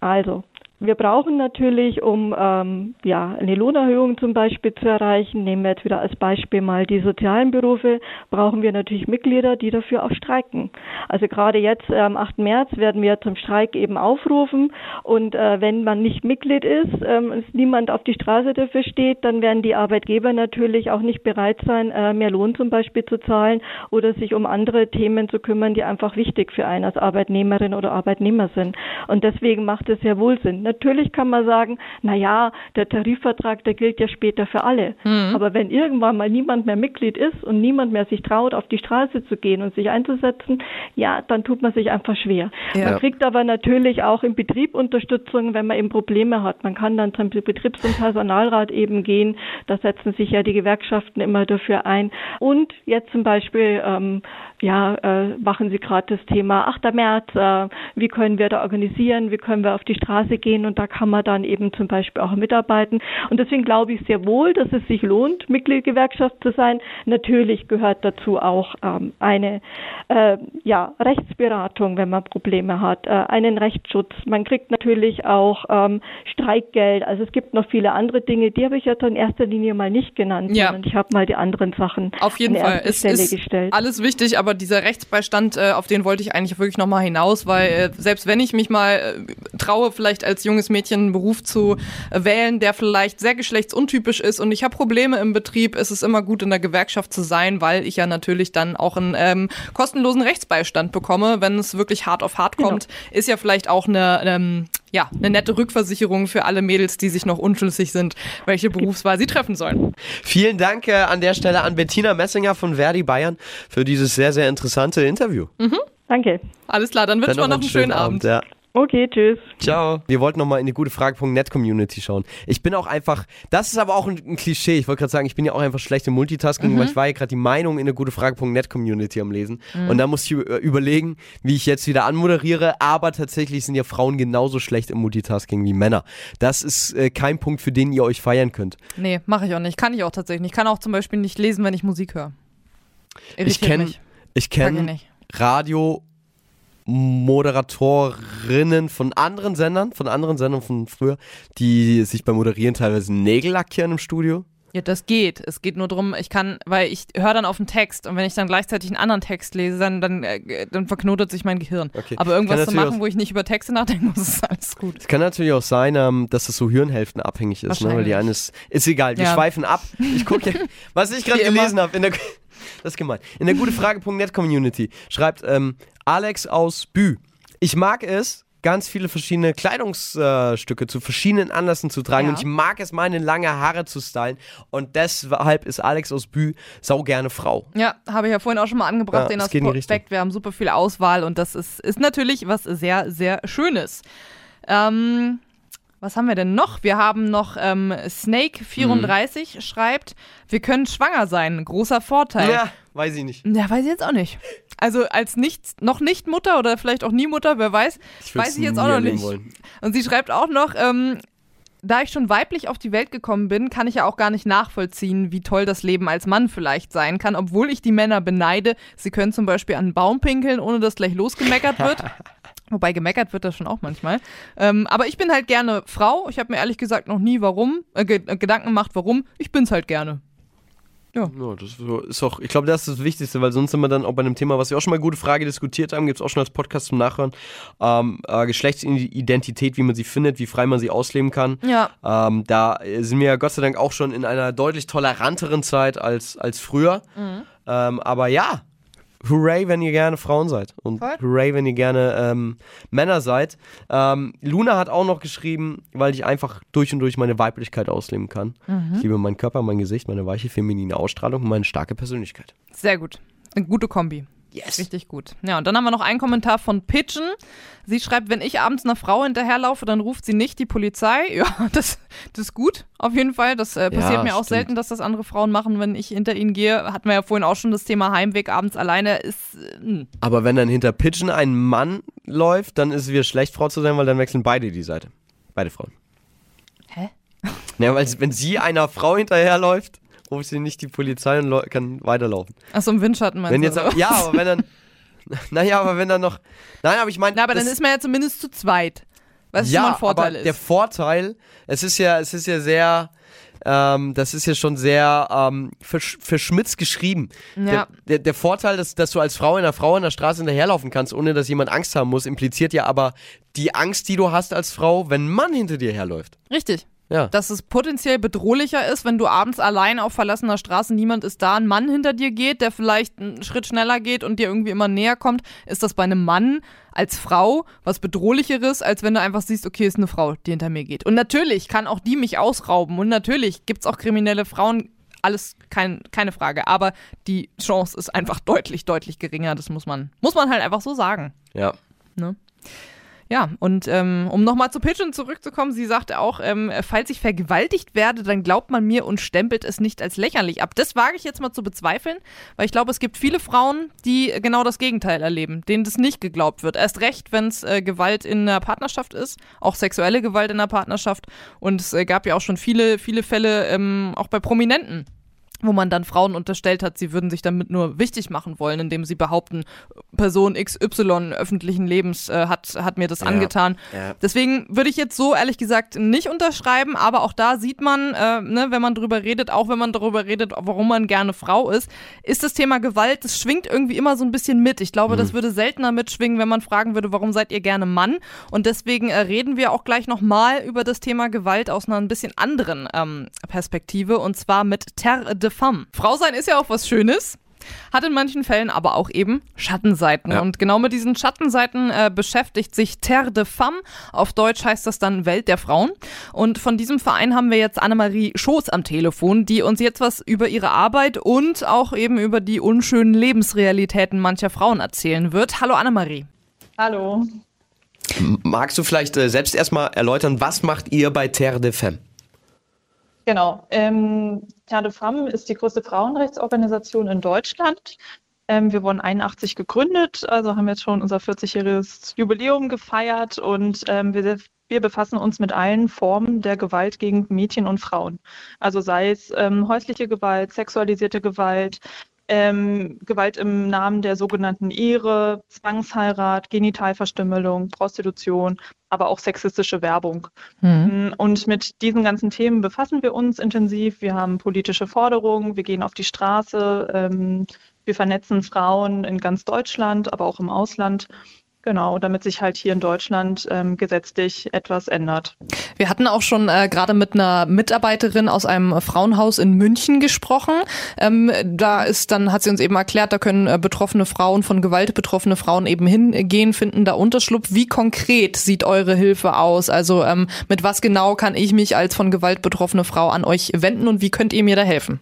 Also, wir brauchen natürlich, um ähm, ja, eine Lohnerhöhung zum Beispiel zu erreichen, nehmen wir jetzt wieder als Beispiel mal die sozialen Berufe, brauchen wir natürlich Mitglieder, die dafür auch streiken. Also gerade jetzt am 8. März werden wir zum Streik eben aufrufen und äh, wenn man nicht Mitglied ist, ähm, niemand auf die Straße dafür steht, dann werden die Arbeitgeber natürlich auch nicht bereit sein, äh, mehr Lohn zum Beispiel zu zahlen oder sich um andere Themen zu kümmern, die einfach wichtig für einen als Arbeitnehmerin oder Arbeitnehmer sind. Und deswegen macht es ja wohl Sinn. Natürlich kann man sagen, na ja, der Tarifvertrag, der gilt ja später für alle. Aber wenn irgendwann mal niemand mehr Mitglied ist und niemand mehr sich traut, auf die Straße zu gehen und sich einzusetzen, ja, dann tut man sich einfach schwer. Ja. Man kriegt aber natürlich auch im Betrieb Unterstützung, wenn man eben Probleme hat. Man kann dann zum Betriebs- und Personalrat eben gehen. Da setzen sich ja die Gewerkschaften immer dafür ein. Und jetzt zum Beispiel ähm, ja, äh, machen Sie gerade das Thema 8. März, äh, wie können wir da organisieren, wie können wir auf die Straße gehen und da kann man dann eben zum Beispiel auch mitarbeiten. Und deswegen glaube ich sehr wohl, dass es sich lohnt, Mitglied Gewerkschaft zu sein. Natürlich gehört dazu auch ähm, eine äh, ja, Rechtsberatung, wenn man Probleme hat, äh, einen Rechtsschutz. Man kriegt natürlich auch ähm, Streikgeld. Also es gibt noch viele andere Dinge, die habe ich jetzt in erster Linie mal nicht genannt, Ja. sondern ich habe mal die anderen Sachen Auf jeden Fall. Es Stelle ist gestellt. alles wichtig, aber dieser Rechtsbeistand, äh, auf den wollte ich eigentlich wirklich nochmal hinaus, weil äh, selbst wenn ich mich mal äh, traue, vielleicht als junges Mädchen einen Beruf zu äh, wählen, der vielleicht sehr geschlechtsuntypisch ist und ich habe Probleme im Betrieb, ist es immer gut in der Gewerkschaft zu sein, weil ich ja natürlich dann auch einen ähm, kostenlosen Rechtsbeistand bekomme, wenn es wirklich hart auf hart kommt. Ist ja vielleicht auch eine, ähm, ja, eine nette Rückversicherung für alle Mädels, die sich noch unschlüssig sind, welche Berufswahl sie treffen sollen. Vielen Dank äh, an der Stelle an Bettina Messinger von Verdi Bayern für dieses sehr, sehr interessante Interview. Danke. Alles klar, dann wünschen wir noch einen schönen Abend. Ja. Okay, tschüss. Ciao. Wir wollten nochmal in die gute Frage.net Community schauen. Ich bin auch einfach, das ist aber auch ein, ein Klischee. Ich wollte gerade sagen, ich bin ja auch einfach schlecht im Multitasking, weil ich war ja gerade die Meinung in der gute Frage.net Community am Lesen. Und da musste ich ü- überlegen, wie ich jetzt wieder anmoderiere. Aber tatsächlich sind ja Frauen genauso schlecht im Multitasking wie Männer. Das ist äh, kein Punkt, für den ihr euch feiern könnt. Nee, mache ich auch nicht. Kann ich auch tatsächlich nicht. Ich kann auch zum Beispiel nicht lesen, wenn ich Musik höre. Ich Irritiert kenne ich kenn. Radio Moderatorinnen von anderen Sendern, von anderen Sendern von früher, die sich beim Moderieren teilweise Nägel lackieren im Studio. Ja, das geht. Es geht nur darum, ich kann, weil ich höre dann auf den Text und wenn ich dann gleichzeitig einen anderen Text lese, dann, dann, äh, dann verknotet sich mein Gehirn. Okay. Aber irgendwas zu machen, wo ich nicht über Texte nachdenken muss, ist alles gut. Es kann natürlich auch sein, ähm, dass es so Hirnhälften abhängig ist, ne? weil die Wahrscheinlich. eines ist egal, wir Ja. schweifen ab. Ich gucke, was ich gerade gelesen habe in der das ist gemein. In der gutefrage.net Community schreibt ähm, Alex aus Bü. Ich mag es, ganz viele verschiedene Kleidungsstücke zu verschiedenen Anlässen zu tragen Ja. und ich mag es, meine lange Haare zu stylen und deshalb ist Alex aus Bü sau gerne Frau. Ja, habe ich ja vorhin auch schon mal angebracht, Ja, in die Aspekt. Wir haben super viel Auswahl und das ist, ist natürlich was sehr, sehr Schönes. Ähm, was haben wir denn noch? Wir haben noch ähm, Snake34 schreibt, wir können schwanger sein. Großer Vorteil. Ja, weiß ich nicht. Ja, weiß ich jetzt auch nicht. Also als nicht, noch nicht Mutter oder vielleicht auch nie Mutter, wer weiß, Ich weiß ich jetzt auch noch nicht. wollen. Und sie schreibt auch noch, ähm, da ich schon weiblich auf die Welt gekommen bin, kann ich ja auch gar nicht nachvollziehen, wie toll das Leben als Mann vielleicht sein kann, obwohl ich die Männer beneide. Sie können zum Beispiel an einen Baum pinkeln, ohne dass gleich losgemeckert wird. Wobei gemeckert wird das schon auch manchmal. Ähm, aber ich bin halt gerne Frau. Ich habe mir ehrlich gesagt noch nie warum, äh, äh, Gedanken gemacht, warum. Ich bin's halt gerne. Ja, das ist auch, ich glaube, das ist das Wichtigste, weil sonst sind wir dann auch bei einem Thema, was wir auch schon mal gute Frage diskutiert haben, gibt es auch schon als Podcast zum Nachhören. Ähm, äh, Geschlechtsidentität, wie man sie findet, wie frei man sie ausleben kann. Ja. Ähm, da sind wir ja Gott sei Dank auch schon in einer deutlich toleranteren Zeit als, als früher. Mhm. Ähm, aber ja, hooray, wenn ihr gerne Frauen seid. Und Voll. hooray, wenn ihr gerne ähm, Männer seid. Ähm, Luna hat auch noch geschrieben, weil ich einfach durch und durch meine Weiblichkeit ausleben kann. Mhm. Ich liebe meinen Körper, mein Gesicht, meine weiche, feminine Ausstrahlung und meine starke Persönlichkeit. Sehr gut. Eine gute Kombi. Yes. Richtig gut. Ja, und dann haben wir noch einen Kommentar von Pigeon. Sie schreibt, wenn ich abends einer Frau hinterherlaufe, dann ruft sie nicht die Polizei. Ja, das, das ist gut, auf jeden Fall. Das äh, passiert Ja, mir auch stimmt. selten, dass das andere Frauen machen, wenn ich hinter ihnen gehe. Hatten wir ja vorhin auch schon das Thema Heimweg abends alleine. Ist, äh, Aber wenn dann hinter Pigeon ein Mann läuft, dann ist es wieder schlecht, Frau zu sein, weil dann wechseln beide die Seite. Beide Frauen. Hä? Ja, weil wenn sie einer Frau hinterherläuft, ruft sie nicht die Polizei und kann weiterlaufen. Achso, im Windschatten meinst Wenn du? jetzt, oder? ja, aber wenn dann, naja, aber wenn dann noch, nein, aber ich meine, Na, aber dann ist man ja zumindest zu zweit. Was ja, schon mal ein Vorteil aber ist. der Vorteil, es ist ja, es ist ja sehr, ähm, das ist ja schon sehr ähm, versch verschmitzt geschrieben. Ja. Der, der, der Vorteil, dass, dass du als Frau in der Frau in der Straße hinterherlaufen kannst, ohne dass jemand Angst haben muss, impliziert ja aber die Angst, die du hast als Frau, wenn ein Mann hinter dir herläuft. Richtig. Ja. Dass es potenziell bedrohlicher ist, wenn du abends allein auf verlassener Straße, niemand ist da, ein Mann hinter dir geht, der vielleicht einen Schritt schneller geht und dir irgendwie immer näher kommt, ist das bei einem Mann als Frau was bedrohlicheres, als wenn du einfach siehst, okay, ist eine Frau, die hinter mir geht. Und natürlich kann auch die mich ausrauben und natürlich gibt es auch kriminelle Frauen, alles kein, keine Frage, aber die Chance ist einfach deutlich, deutlich geringer, das muss man, muss man halt einfach so sagen. Ja. Ja, und ähm, um nochmal zu Pigeon zurückzukommen, sie sagte auch, ähm, falls ich vergewaltigt werde, dann glaubt man mir und stempelt es nicht als lächerlich ab. Das wage ich jetzt mal zu bezweifeln, weil ich glaube, es gibt viele Frauen, die genau das Gegenteil erleben, denen das nicht geglaubt wird. Erst recht, wenn es äh, Gewalt in einer Partnerschaft ist, auch sexuelle Gewalt in einer Partnerschaft. Und es äh, gab ja auch schon viele, viele Fälle, ähm, auch bei Prominenten, wo man dann Frauen unterstellt hat, sie würden sich damit nur wichtig machen wollen, indem sie behaupten, Person XY öffentlichen Lebens äh, hat, hat mir das Ja, angetan. ja. Deswegen würde ich jetzt so ehrlich gesagt nicht unterschreiben, aber auch da sieht man, äh, ne, wenn man drüber redet, auch wenn man darüber redet, warum man gerne Frau ist, ist das Thema Gewalt, das schwingt irgendwie immer so ein bisschen mit. Ich glaube, das würde seltener mitschwingen, wenn man fragen würde, warum seid ihr gerne Mann? Und deswegen äh, reden wir auch gleich nochmal über das Thema Gewalt aus einer ein bisschen anderen ähm, Perspektive und zwar mit Terre de Femme. Frau sein ist ja auch was Schönes. Hat in manchen Fällen aber auch eben Schattenseiten. Ja. Und genau mit diesen Schattenseiten äh, beschäftigt sich Terre de Femme. Auf Deutsch heißt das dann Welt der Frauen. Und von diesem Verein haben wir jetzt Annemarie Schoß am Telefon, die uns jetzt was über ihre Arbeit und auch eben über die unschönen Lebensrealitäten mancher Frauen erzählen wird. Hallo Annemarie. Hallo. Magst du vielleicht äh, selbst erstmal erläutern, was macht ihr bei Terre de Femme? Genau. Ähm, Terre de Femme ist die größte Frauenrechtsorganisation in Deutschland. Ähm, wir wurden 81 gegründet, also haben jetzt schon unser 40-jähriges Jubiläum gefeiert und ähm, wir, wir befassen uns mit allen Formen der Gewalt gegen Mädchen und Frauen. Also sei es ähm, häusliche Gewalt, sexualisierte Gewalt, ähm, Gewalt im Namen der sogenannten Ehre, Zwangsheirat, Genitalverstümmelung, Prostitution, aber auch sexistische Werbung. Mm, Und mit diesen ganzen Themen befassen wir uns intensiv. Wir haben politische Forderungen, wir gehen auf die Straße, ähm, wir vernetzen Frauen in ganz Deutschland, aber auch im Ausland. Genau, damit sich halt hier in Deutschland ähm, gesetzlich etwas ändert. Wir hatten auch schon äh, gerade mit einer Mitarbeiterin aus einem Frauenhaus in München gesprochen. Ähm, da ist dann, hat sie uns eben erklärt, da können äh, betroffene Frauen, von Gewalt betroffene Frauen eben hingehen, finden da Unterschlupf. Wie konkret sieht eure Hilfe aus? Also ähm, mit was genau kann ich mich als von Gewalt betroffene Frau an euch wenden und wie könnt ihr mir da helfen?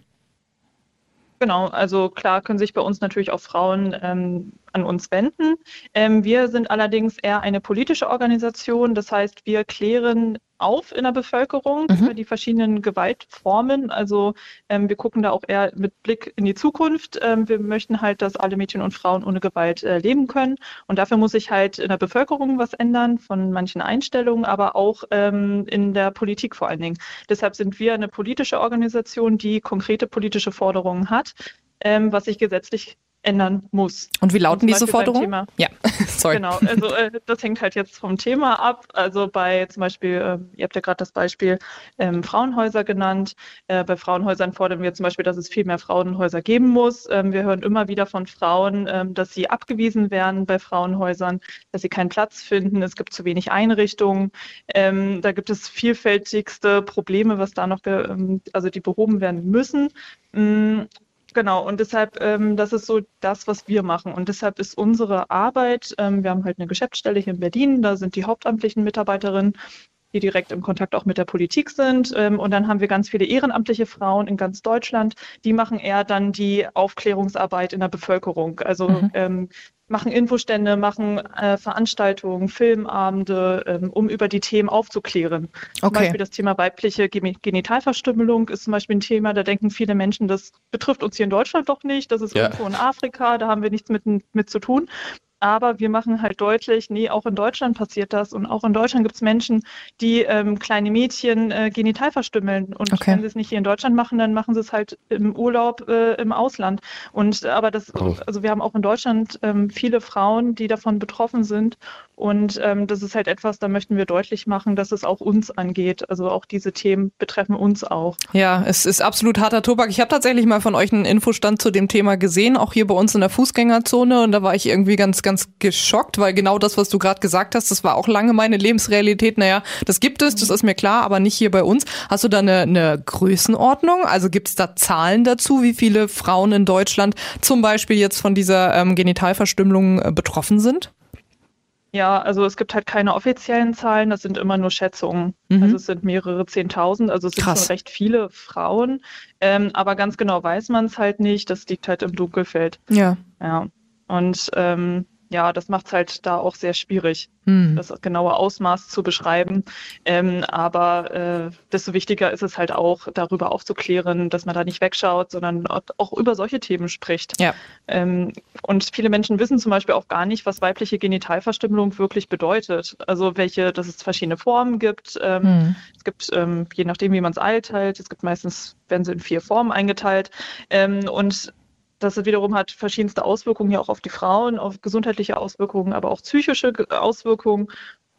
Genau, also klar können sich bei uns natürlich auch Frauen ähm, an uns wenden. Ähm, wir sind allerdings eher eine politische Organisation, das heißt, wir klären auf in der Bevölkerung Mhm. über die verschiedenen Gewaltformen. Also ähm, wir gucken da auch eher mit Blick in die Zukunft. Ähm, wir möchten halt, dass alle Mädchen und Frauen ohne Gewalt äh, leben können. Und dafür muss sich halt in der Bevölkerung was ändern, von manchen Einstellungen, aber auch ähm, in der Politik vor allen Dingen. Deshalb sind wir eine politische Organisation, die konkrete politische Forderungen hat, ähm, was sich gesetzlich ändern muss. Und wie lauten diese Forderungen? Ja, sorry. Genau, also äh, das hängt halt jetzt vom Thema ab. Also bei zum Beispiel, ähm, ihr habt ja gerade das Beispiel ähm, Frauenhäuser genannt. Äh, bei Frauenhäusern fordern wir zum Beispiel, dass es viel mehr Frauenhäuser geben muss. Ähm, wir hören immer wieder von Frauen, ähm, dass sie abgewiesen werden bei Frauenhäusern, dass sie keinen Platz finden. Es gibt zu wenig Einrichtungen. Ähm, da gibt es vielfältigste Probleme, was da noch, ähm, also die behoben werden müssen. Genau, und deshalb, ähm, das ist so das, was wir machen. Und deshalb ist unsere Arbeit, ähm, wir haben halt eine Geschäftsstelle hier in Berlin, da sind die hauptamtlichen Mitarbeiterinnen, die direkt im Kontakt auch mit der Politik sind. Ähm, und dann haben wir ganz viele ehrenamtliche Frauen in ganz Deutschland, die machen eher dann die Aufklärungsarbeit in der Bevölkerung. Also Mhm. ähm, machen Infostände, machen äh, Veranstaltungen, Filmabende, ähm, um über die Themen aufzuklären. Zum Okay. Beispiel das Thema weibliche Genitalverstümmelung ist zum Beispiel ein Thema, da denken viele Menschen, das betrifft uns hier in Deutschland doch nicht, das ist Ja. irgendwo in Afrika, da haben wir nichts mit, mit zu tun. Aber wir machen halt deutlich, nee, auch in Deutschland passiert das. Und auch in Deutschland gibt es Menschen, die ähm, kleine Mädchen äh, genital verstümmeln. Und Okay. wenn sie es nicht hier in Deutschland machen, dann machen sie es halt im Urlaub äh, im Ausland. Und aber das, Oh. also wir haben auch in Deutschland ähm, viele Frauen, die davon betroffen sind. Und ähm, das ist halt etwas, da möchten wir deutlich machen, dass es auch uns angeht. Also auch diese Themen betreffen uns auch. Ja, es ist absolut harter Tobak. Ich habe tatsächlich mal von euch einen Infostand zu dem Thema gesehen, auch hier bei uns in der Fußgängerzone. Und da war ich irgendwie ganz, ganz geschockt, weil genau das, was du gerade gesagt hast, das war auch lange meine Lebensrealität. Naja, das gibt es, das ist mir klar, aber nicht hier bei uns. Hast du da eine, eine Größenordnung? Also gibt es da Zahlen dazu, wie viele Frauen in Deutschland zum Beispiel jetzt von dieser ähm, Genitalverstümmelung äh, betroffen sind? Ja, also es gibt halt keine offiziellen Zahlen, das sind immer nur Schätzungen. Mhm. Also es sind mehrere Zehntausend, also es sind Krass. schon recht viele Frauen. Ähm, aber ganz genau weiß man es halt nicht, das liegt halt im Dunkelfeld. Ja. Ja. Und ähm, ja, das macht es halt da auch sehr schwierig, Hm. das genaue Ausmaß zu beschreiben. Ähm, aber äh, desto wichtiger ist es halt auch, darüber aufzuklären, dass man da nicht wegschaut, sondern auch über solche Themen spricht. Ja. Ähm, und viele Menschen wissen zum Beispiel auch gar nicht, was weibliche Genitalverstümmelung wirklich bedeutet. Also welche, dass es verschiedene Formen gibt. Ähm, Hm. Es gibt, ähm, je nachdem, wie man es einteilt, es gibt meistens, werden sie in vier Formen eingeteilt. Ähm, und das wiederum hat verschiedenste Auswirkungen ja auch auf die Frauen, auf gesundheitliche Auswirkungen, aber auch psychische Ge- Auswirkungen.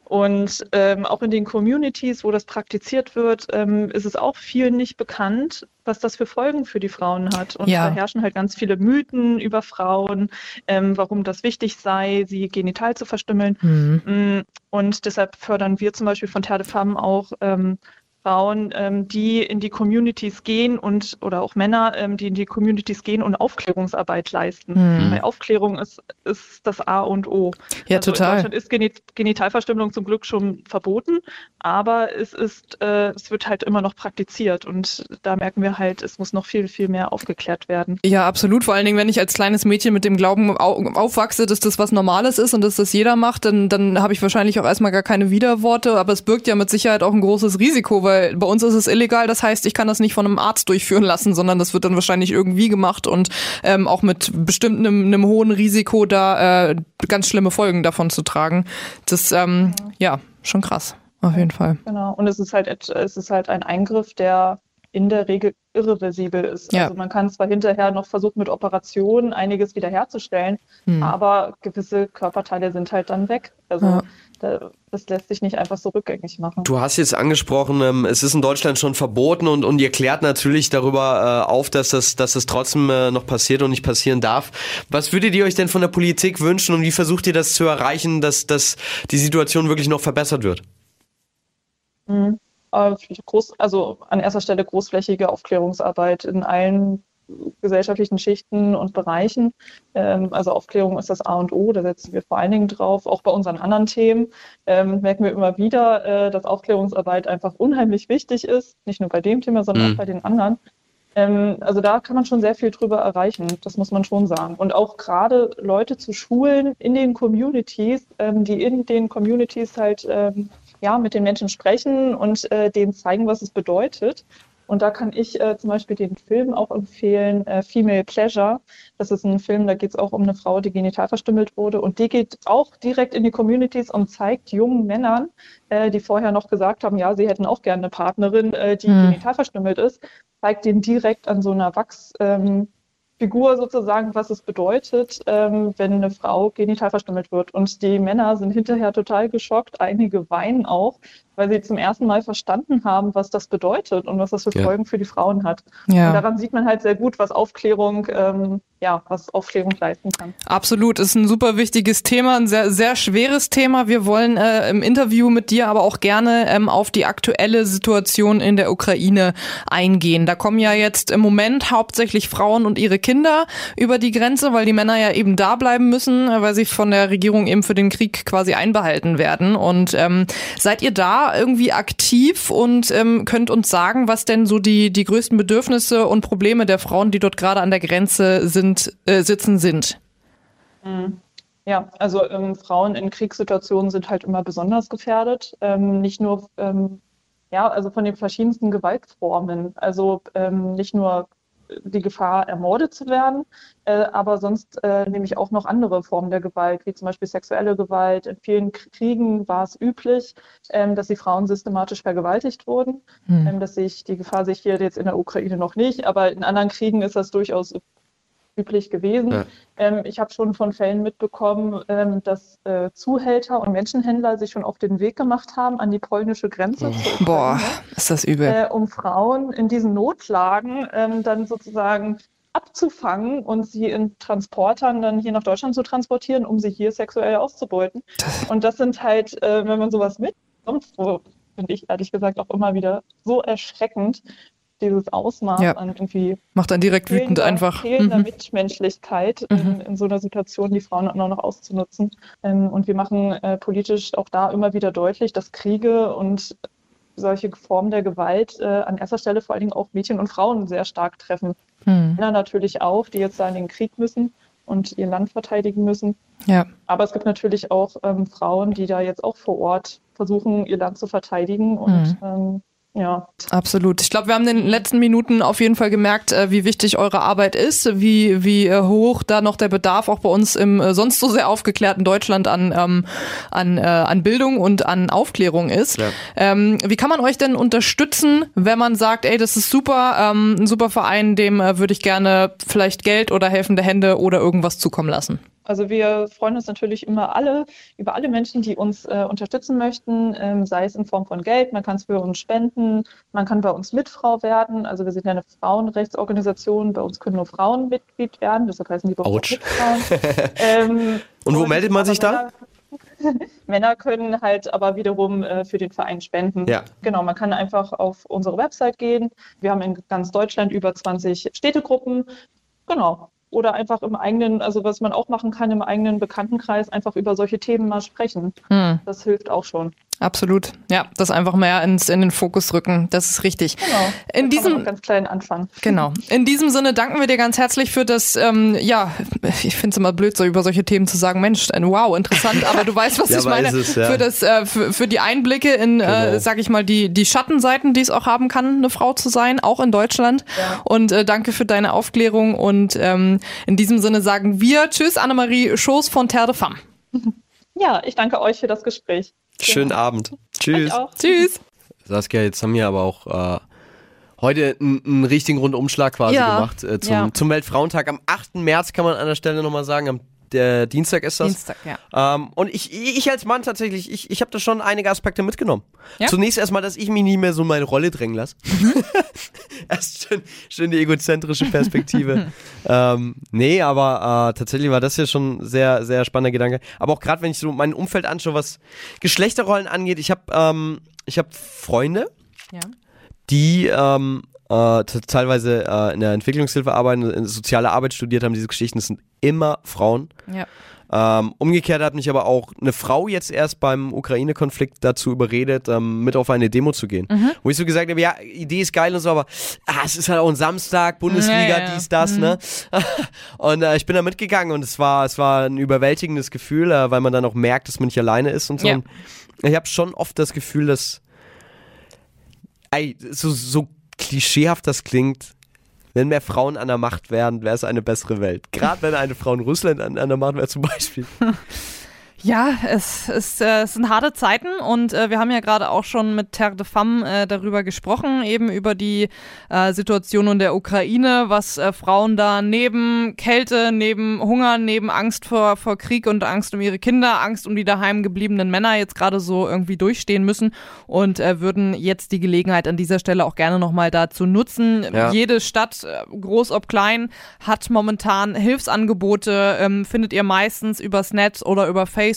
Und ähm, auch in den Communities, wo das praktiziert wird, ähm, ist es auch vielen nicht bekannt, was das für Folgen für die Frauen hat. Und Ja. da herrschen halt ganz viele Mythen über Frauen, ähm, warum das wichtig sei, sie genital zu verstümmeln. Hm. Mm, Und deshalb fördern wir zum Beispiel von Terre de Femme auch ähm, Frauen, ähm, die in die Communities gehen und oder auch Männer, ähm, die in die Communities gehen und Aufklärungsarbeit leisten. Hm. Weil Aufklärung ist, ist das A und O. Ja, also In total. Deutschland ist Geni Genitalverstümmelung zum Glück schon verboten, aber es ist, äh, es wird halt immer noch praktiziert und da merken wir halt, es muss noch viel, viel mehr aufgeklärt werden. Ja, absolut. Vor allen Dingen, wenn ich als kleines Mädchen mit dem Glauben au aufwachse, dass das was Normales ist und dass das jeder macht, dann, dann habe ich wahrscheinlich auch erstmal gar keine Widerworte. Aber es birgt ja mit Sicherheit auch ein großes Risiko, weil bei uns ist es illegal. Das heißt, ich kann das nicht von einem Arzt durchführen lassen, sondern das wird dann wahrscheinlich irgendwie gemacht und ähm, auch mit bestimmt einem, einem hohen Risiko da äh, ganz schlimme Folgen davon zu tragen. Das, ähm, ja, schon krass. Auf jeden Fall. Genau. Und es ist halt, es ist halt ein Eingriff, der in der Regel irreversibel ist. Ja. Also man kann zwar hinterher noch versuchen, mit Operationen einiges wiederherzustellen, Hm. aber gewisse Körperteile sind halt dann weg. Also Ja. da, das lässt sich nicht einfach so rückgängig machen. Du hast jetzt angesprochen, ähm, es ist in Deutschland schon verboten und, und ihr klärt natürlich darüber äh, auf, dass das, dass das trotzdem äh, noch passiert und nicht passieren darf. Was würdet ihr euch denn von der Politik wünschen und wie versucht ihr das zu erreichen, dass, dass die Situation wirklich noch verbessert wird? Mhm. Äh, Groß, also an erster Stelle großflächige Aufklärungsarbeit in allen gesellschaftlichen Schichten und Bereichen. Ähm, also Aufklärung ist das A und O, da setzen wir vor allen Dingen drauf. Auch bei unseren anderen Themen ähm, merken wir immer wieder, äh, dass Aufklärungsarbeit einfach unheimlich wichtig ist. Nicht nur bei dem Thema, sondern Mhm. auch bei den anderen. Ähm, also da kann man schon sehr viel drüber erreichen, das muss man schon sagen. Und auch gerade Leute zu schulen in den Communities, die in den Communities halt ja, mit den Menschen sprechen und äh, denen zeigen, was es bedeutet. Und da kann ich äh, zum Beispiel den Film auch empfehlen, äh, Female Pleasure. Das ist ein Film, da geht es auch um eine Frau, die genital verstümmelt wurde. Und die geht auch direkt in die Communities und zeigt jungen Männern, äh, die vorher noch gesagt haben, ja, sie hätten auch gerne eine Partnerin, äh, die Hm. genital verstümmelt ist, zeigt denen direkt an so einer Wachs. Ähm, Figur sozusagen, was es bedeutet, ähm, wenn eine Frau genital verstümmelt wird. Und die Männer sind hinterher total geschockt, einige weinen auch, weil sie zum ersten Mal verstanden haben, was das bedeutet und was das für Ja. Folgen für die Frauen hat. Und Ja. daran sieht man halt sehr gut, was Aufklärung, ähm, ja, was Aufklärung leisten kann. Absolut, ist ein super wichtiges Thema, ein sehr, sehr schweres Thema. Wir wollen äh, im Interview mit dir aber auch gerne ähm, auf die aktuelle Situation in der Ukraine eingehen. Da kommen ja jetzt im Moment hauptsächlich Frauen und ihre Kinder über die Grenze, weil die Männer ja eben da bleiben müssen, äh, weil sie von der Regierung eben für den Krieg quasi einbehalten werden. Und ähm, seid ihr da irgendwie aktiv und ähm, könnt uns sagen, was denn so die, die größten Bedürfnisse und Probleme der Frauen, die dort gerade an der Grenze sind, äh, sitzen, sind? Mhm. Ja, also ähm, Frauen in Kriegssituationen sind halt immer besonders gefährdet. Ähm, nicht nur, ähm, ja, also von den verschiedensten Gewaltformen. Also ähm, nicht nur die Gefahr, ermordet zu werden, äh, aber sonst äh, nämlich auch noch andere Formen der Gewalt, wie zum Beispiel sexuelle Gewalt. In vielen Kriegen war es üblich, ähm, dass die Frauen systematisch vergewaltigt wurden. Hm. Ähm, dass sich die Gefahr sich hier jetzt in der Ukraine noch nicht, aber in anderen Kriegen ist das durchaus üblich gewesen. Ja. Ähm, ich habe schon von Fällen mitbekommen, ähm, dass äh, Zuhälter und Menschenhändler sich schon auf den Weg gemacht haben an die polnische Grenze. Ukraine, Boah, ist das übel. Äh, um Frauen in diesen Notlagen ähm, dann sozusagen abzufangen und sie in Transportern dann hier nach Deutschland zu transportieren, um sie hier sexuell auszubeuten. Und das sind halt, äh, wenn man sowas mitbekommt, so finde ich ehrlich gesagt auch immer wieder so erschreckend, dieses Ausmaß Ja. an irgendwie Macht dann direkt wütend fehlender, einfach. fehlender Mhm. Mitmenschlichkeit in, in so einer Situation, die Frauen auch noch auszunutzen. Ähm, und wir machen äh, politisch auch da immer wieder deutlich, dass Kriege und solche Formen der Gewalt äh, an erster Stelle vor allen Dingen auch Mädchen und Frauen sehr stark treffen. Mhm. Männer natürlich auch, die jetzt da in den Krieg müssen. und ihr Land verteidigen müssen. Ja. Aber es gibt natürlich auch ähm, Frauen, die da jetzt auch vor Ort versuchen, ihr Land zu verteidigen und Mhm. ähm, ja, Absolut. Ich glaube, wir haben in den letzten Minuten auf jeden Fall gemerkt, äh, wie wichtig eure Arbeit ist, wie, wie äh, hoch da noch der Bedarf auch bei uns im äh, sonst so sehr aufgeklärten Deutschland an, ähm, an, äh, an Bildung und an Aufklärung ist. Ja. Ähm, wie kann man euch denn unterstützen, wenn man sagt, ey, das ist super, ähm, ein super Verein, dem äh, würde ich gerne vielleicht Geld oder helfende Hände oder irgendwas zukommen lassen? Also wir freuen uns natürlich immer alle über alle Menschen, die uns äh, unterstützen möchten, ähm, sei es in Form von Geld, man kann es für uns spenden, man kann bei uns Mitfrau werden. Also wir sind ja eine Frauenrechtsorganisation, bei uns können nur Frauen Mitglied werden, deshalb heißen die bei uns. Mitfrauen. ähm, Und wo meldet man sich da? Männer, Männer können halt aber wiederum äh, für den Verein spenden. Ja. Genau, man kann einfach auf unsere Website gehen. Wir haben in ganz Deutschland über 20 Städtegruppen. Genau. Oder einfach im eigenen, also was man auch machen kann, im eigenen Bekanntenkreis einfach über solche Themen mal sprechen. Hm. Das hilft auch schon. Absolut. Ja, das einfach mehr ins, in den Fokus rücken. Das ist richtig. Genau. In diesem, ganz klein anfangen. Genau. In diesem Sinne danken wir dir ganz herzlich für das, ähm, ja, ich finde es immer blöd, so über solche Themen zu sagen, Mensch, ein wow, interessant, aber du weißt, was Ja, ich meine. ist es, ja. Für das, äh, für, für die Einblicke in, Genau. äh, sag ich mal, die, die Schattenseiten, die es auch haben kann, eine Frau zu sein, auch in Deutschland. Ja. Und äh, danke für deine Aufklärung. Und ähm, in diesem Sinne sagen wir Tschüss, Annemarie Schoß von Terre de Femme. Ja, ich danke euch für das Gespräch. Schönen Abend. Tschüss. Tschüss. Saskia, jetzt haben wir aber auch äh, heute einen, einen richtigen Rundumschlag quasi Ja, gemacht äh, zum, ja. zum Weltfrauentag. Am 8. März kann man an der Stelle nochmal sagen, am der Dienstag ist das. Dienstag, ja. Ähm, und ich, ich als Mann tatsächlich, ich, ich habe da schon einige Aspekte mitgenommen. Ja? Zunächst erstmal, dass ich mich nie mehr so in meine Rolle drängen lasse. Erst schön, schön die egozentrische Perspektive. ähm, nee, aber äh, tatsächlich war das ja schon ein sehr, sehr spannender Gedanke. Aber auch gerade, wenn ich so mein Umfeld anschaue, was Geschlechterrollen angeht, ich habe ähm, ich hab Freunde, Ja. die ähm, äh, teilweise äh, in der Entwicklungshilfe arbeiten, in soziale Arbeit studiert haben, diese Geschichten, das sind immer Frauen. Ja. Ähm, umgekehrt hat mich aber auch eine Frau jetzt erst beim Ukraine-Konflikt dazu überredet, ähm, mit auf eine Demo zu gehen. Mhm. Wo ich so gesagt habe, ja, Idee ist geil und so, aber ah, es ist halt auch ein Samstag, Bundesliga, Ja, ja, ja. dies, das, Mhm. ne? und äh, ich bin da mitgegangen und es war, es war ein überwältigendes Gefühl, äh, weil man dann auch merkt, dass man nicht alleine ist und so. Ja. Und ich habe schon oft das Gefühl, dass ey, so, so klischeehaft das klingt, wenn mehr Frauen an der Macht wären, wäre es eine bessere Welt. Gerade wenn eine Frau in Russland an, an der Macht wäre zum Beispiel. Ja, es, ist, äh, es sind harte Zeiten und äh, wir haben ja gerade auch schon mit Terre de Femme äh, darüber gesprochen, eben über die äh, Situation in der Ukraine, was äh, Frauen da neben Kälte, neben Hunger, neben Angst vor, vor Krieg und Angst um ihre Kinder, Angst um die daheim gebliebenen Männer jetzt gerade so irgendwie durchstehen müssen und äh, würden jetzt die Gelegenheit an dieser Stelle auch gerne nochmal dazu nutzen. Ja. Jede Stadt, äh, groß ob klein, hat momentan Hilfsangebote, ähm, findet ihr meistens übers Netz oder über Facebook.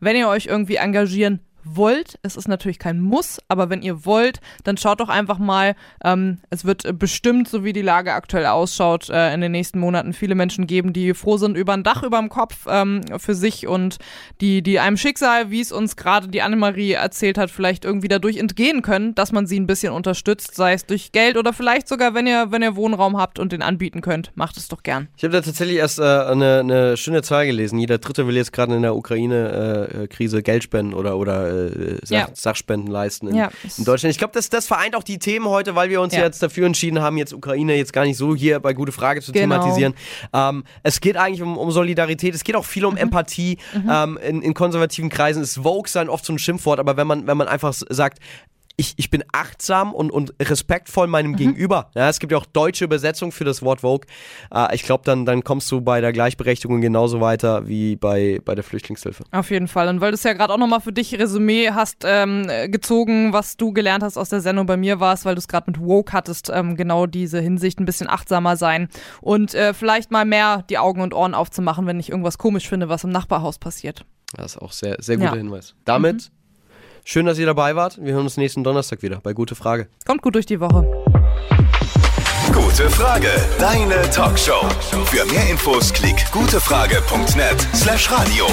Wenn ihr euch irgendwie engagieren wollt, es ist natürlich kein Muss, aber wenn ihr wollt, dann schaut doch einfach mal. Ähm, es wird äh, bestimmt, so wie die Lage aktuell ausschaut, äh, in den nächsten Monaten viele Menschen geben, die froh sind über ein Dach über dem Kopf ähm, für sich und die, die einem Schicksal, wie es uns gerade die Annemarie erzählt hat, vielleicht irgendwie dadurch entgehen können, dass man sie ein bisschen unterstützt, sei es durch Geld oder vielleicht sogar, wenn ihr, wenn ihr Wohnraum habt und den anbieten könnt. Macht es doch gern. Ich habe da tatsächlich erst äh, eine, eine schöne Zahl gelesen. Jeder Dritte will jetzt gerade in der Ukraine-Krise Geld spenden oder, oder äh, Sach Ja. Sachspenden leisten in, Ja. in Deutschland. Ich glaube, das, das vereint auch die Themen heute, weil wir uns Ja. jetzt dafür entschieden haben, jetzt Ukraine jetzt gar nicht so hier bei Gute Frage zu Genau. thematisieren. Ähm, es geht eigentlich um, um Solidarität, es geht auch viel um Empathie. Ähm, in, in konservativen Kreisen ist Vogue sein oft so ein Schimpfwort, aber wenn man, wenn man einfach sagt, ich, ich bin achtsam und, und respektvoll meinem Gegenüber. Ja, es gibt ja auch deutsche Übersetzungen für das Wort Vogue. Äh, ich glaube, dann, dann kommst du bei der Gleichberechtigung genauso weiter wie bei, bei der Flüchtlingshilfe. Auf jeden Fall. Und weil du es ja gerade auch nochmal für dich Resümee hast ähm, äh, gezogen, was du gelernt hast aus der Sendung bei mir warst, weil du es gerade mit Woke hattest, ähm, genau diese Hinsicht ein bisschen achtsamer sein und äh, vielleicht mal mehr die Augen und Ohren aufzumachen, wenn ich irgendwas komisch finde, was im Nachbarhaus passiert. Das ist auch sehr, sehr guter Ja. Hinweis. Damit, schön, dass ihr dabei wart. Wir hören uns nächsten Donnerstag wieder bei Gute Frage. Kommt gut durch die Woche. Gute Frage, deine Talkshow. Für mehr Infos klick gutefrage.net slash radio.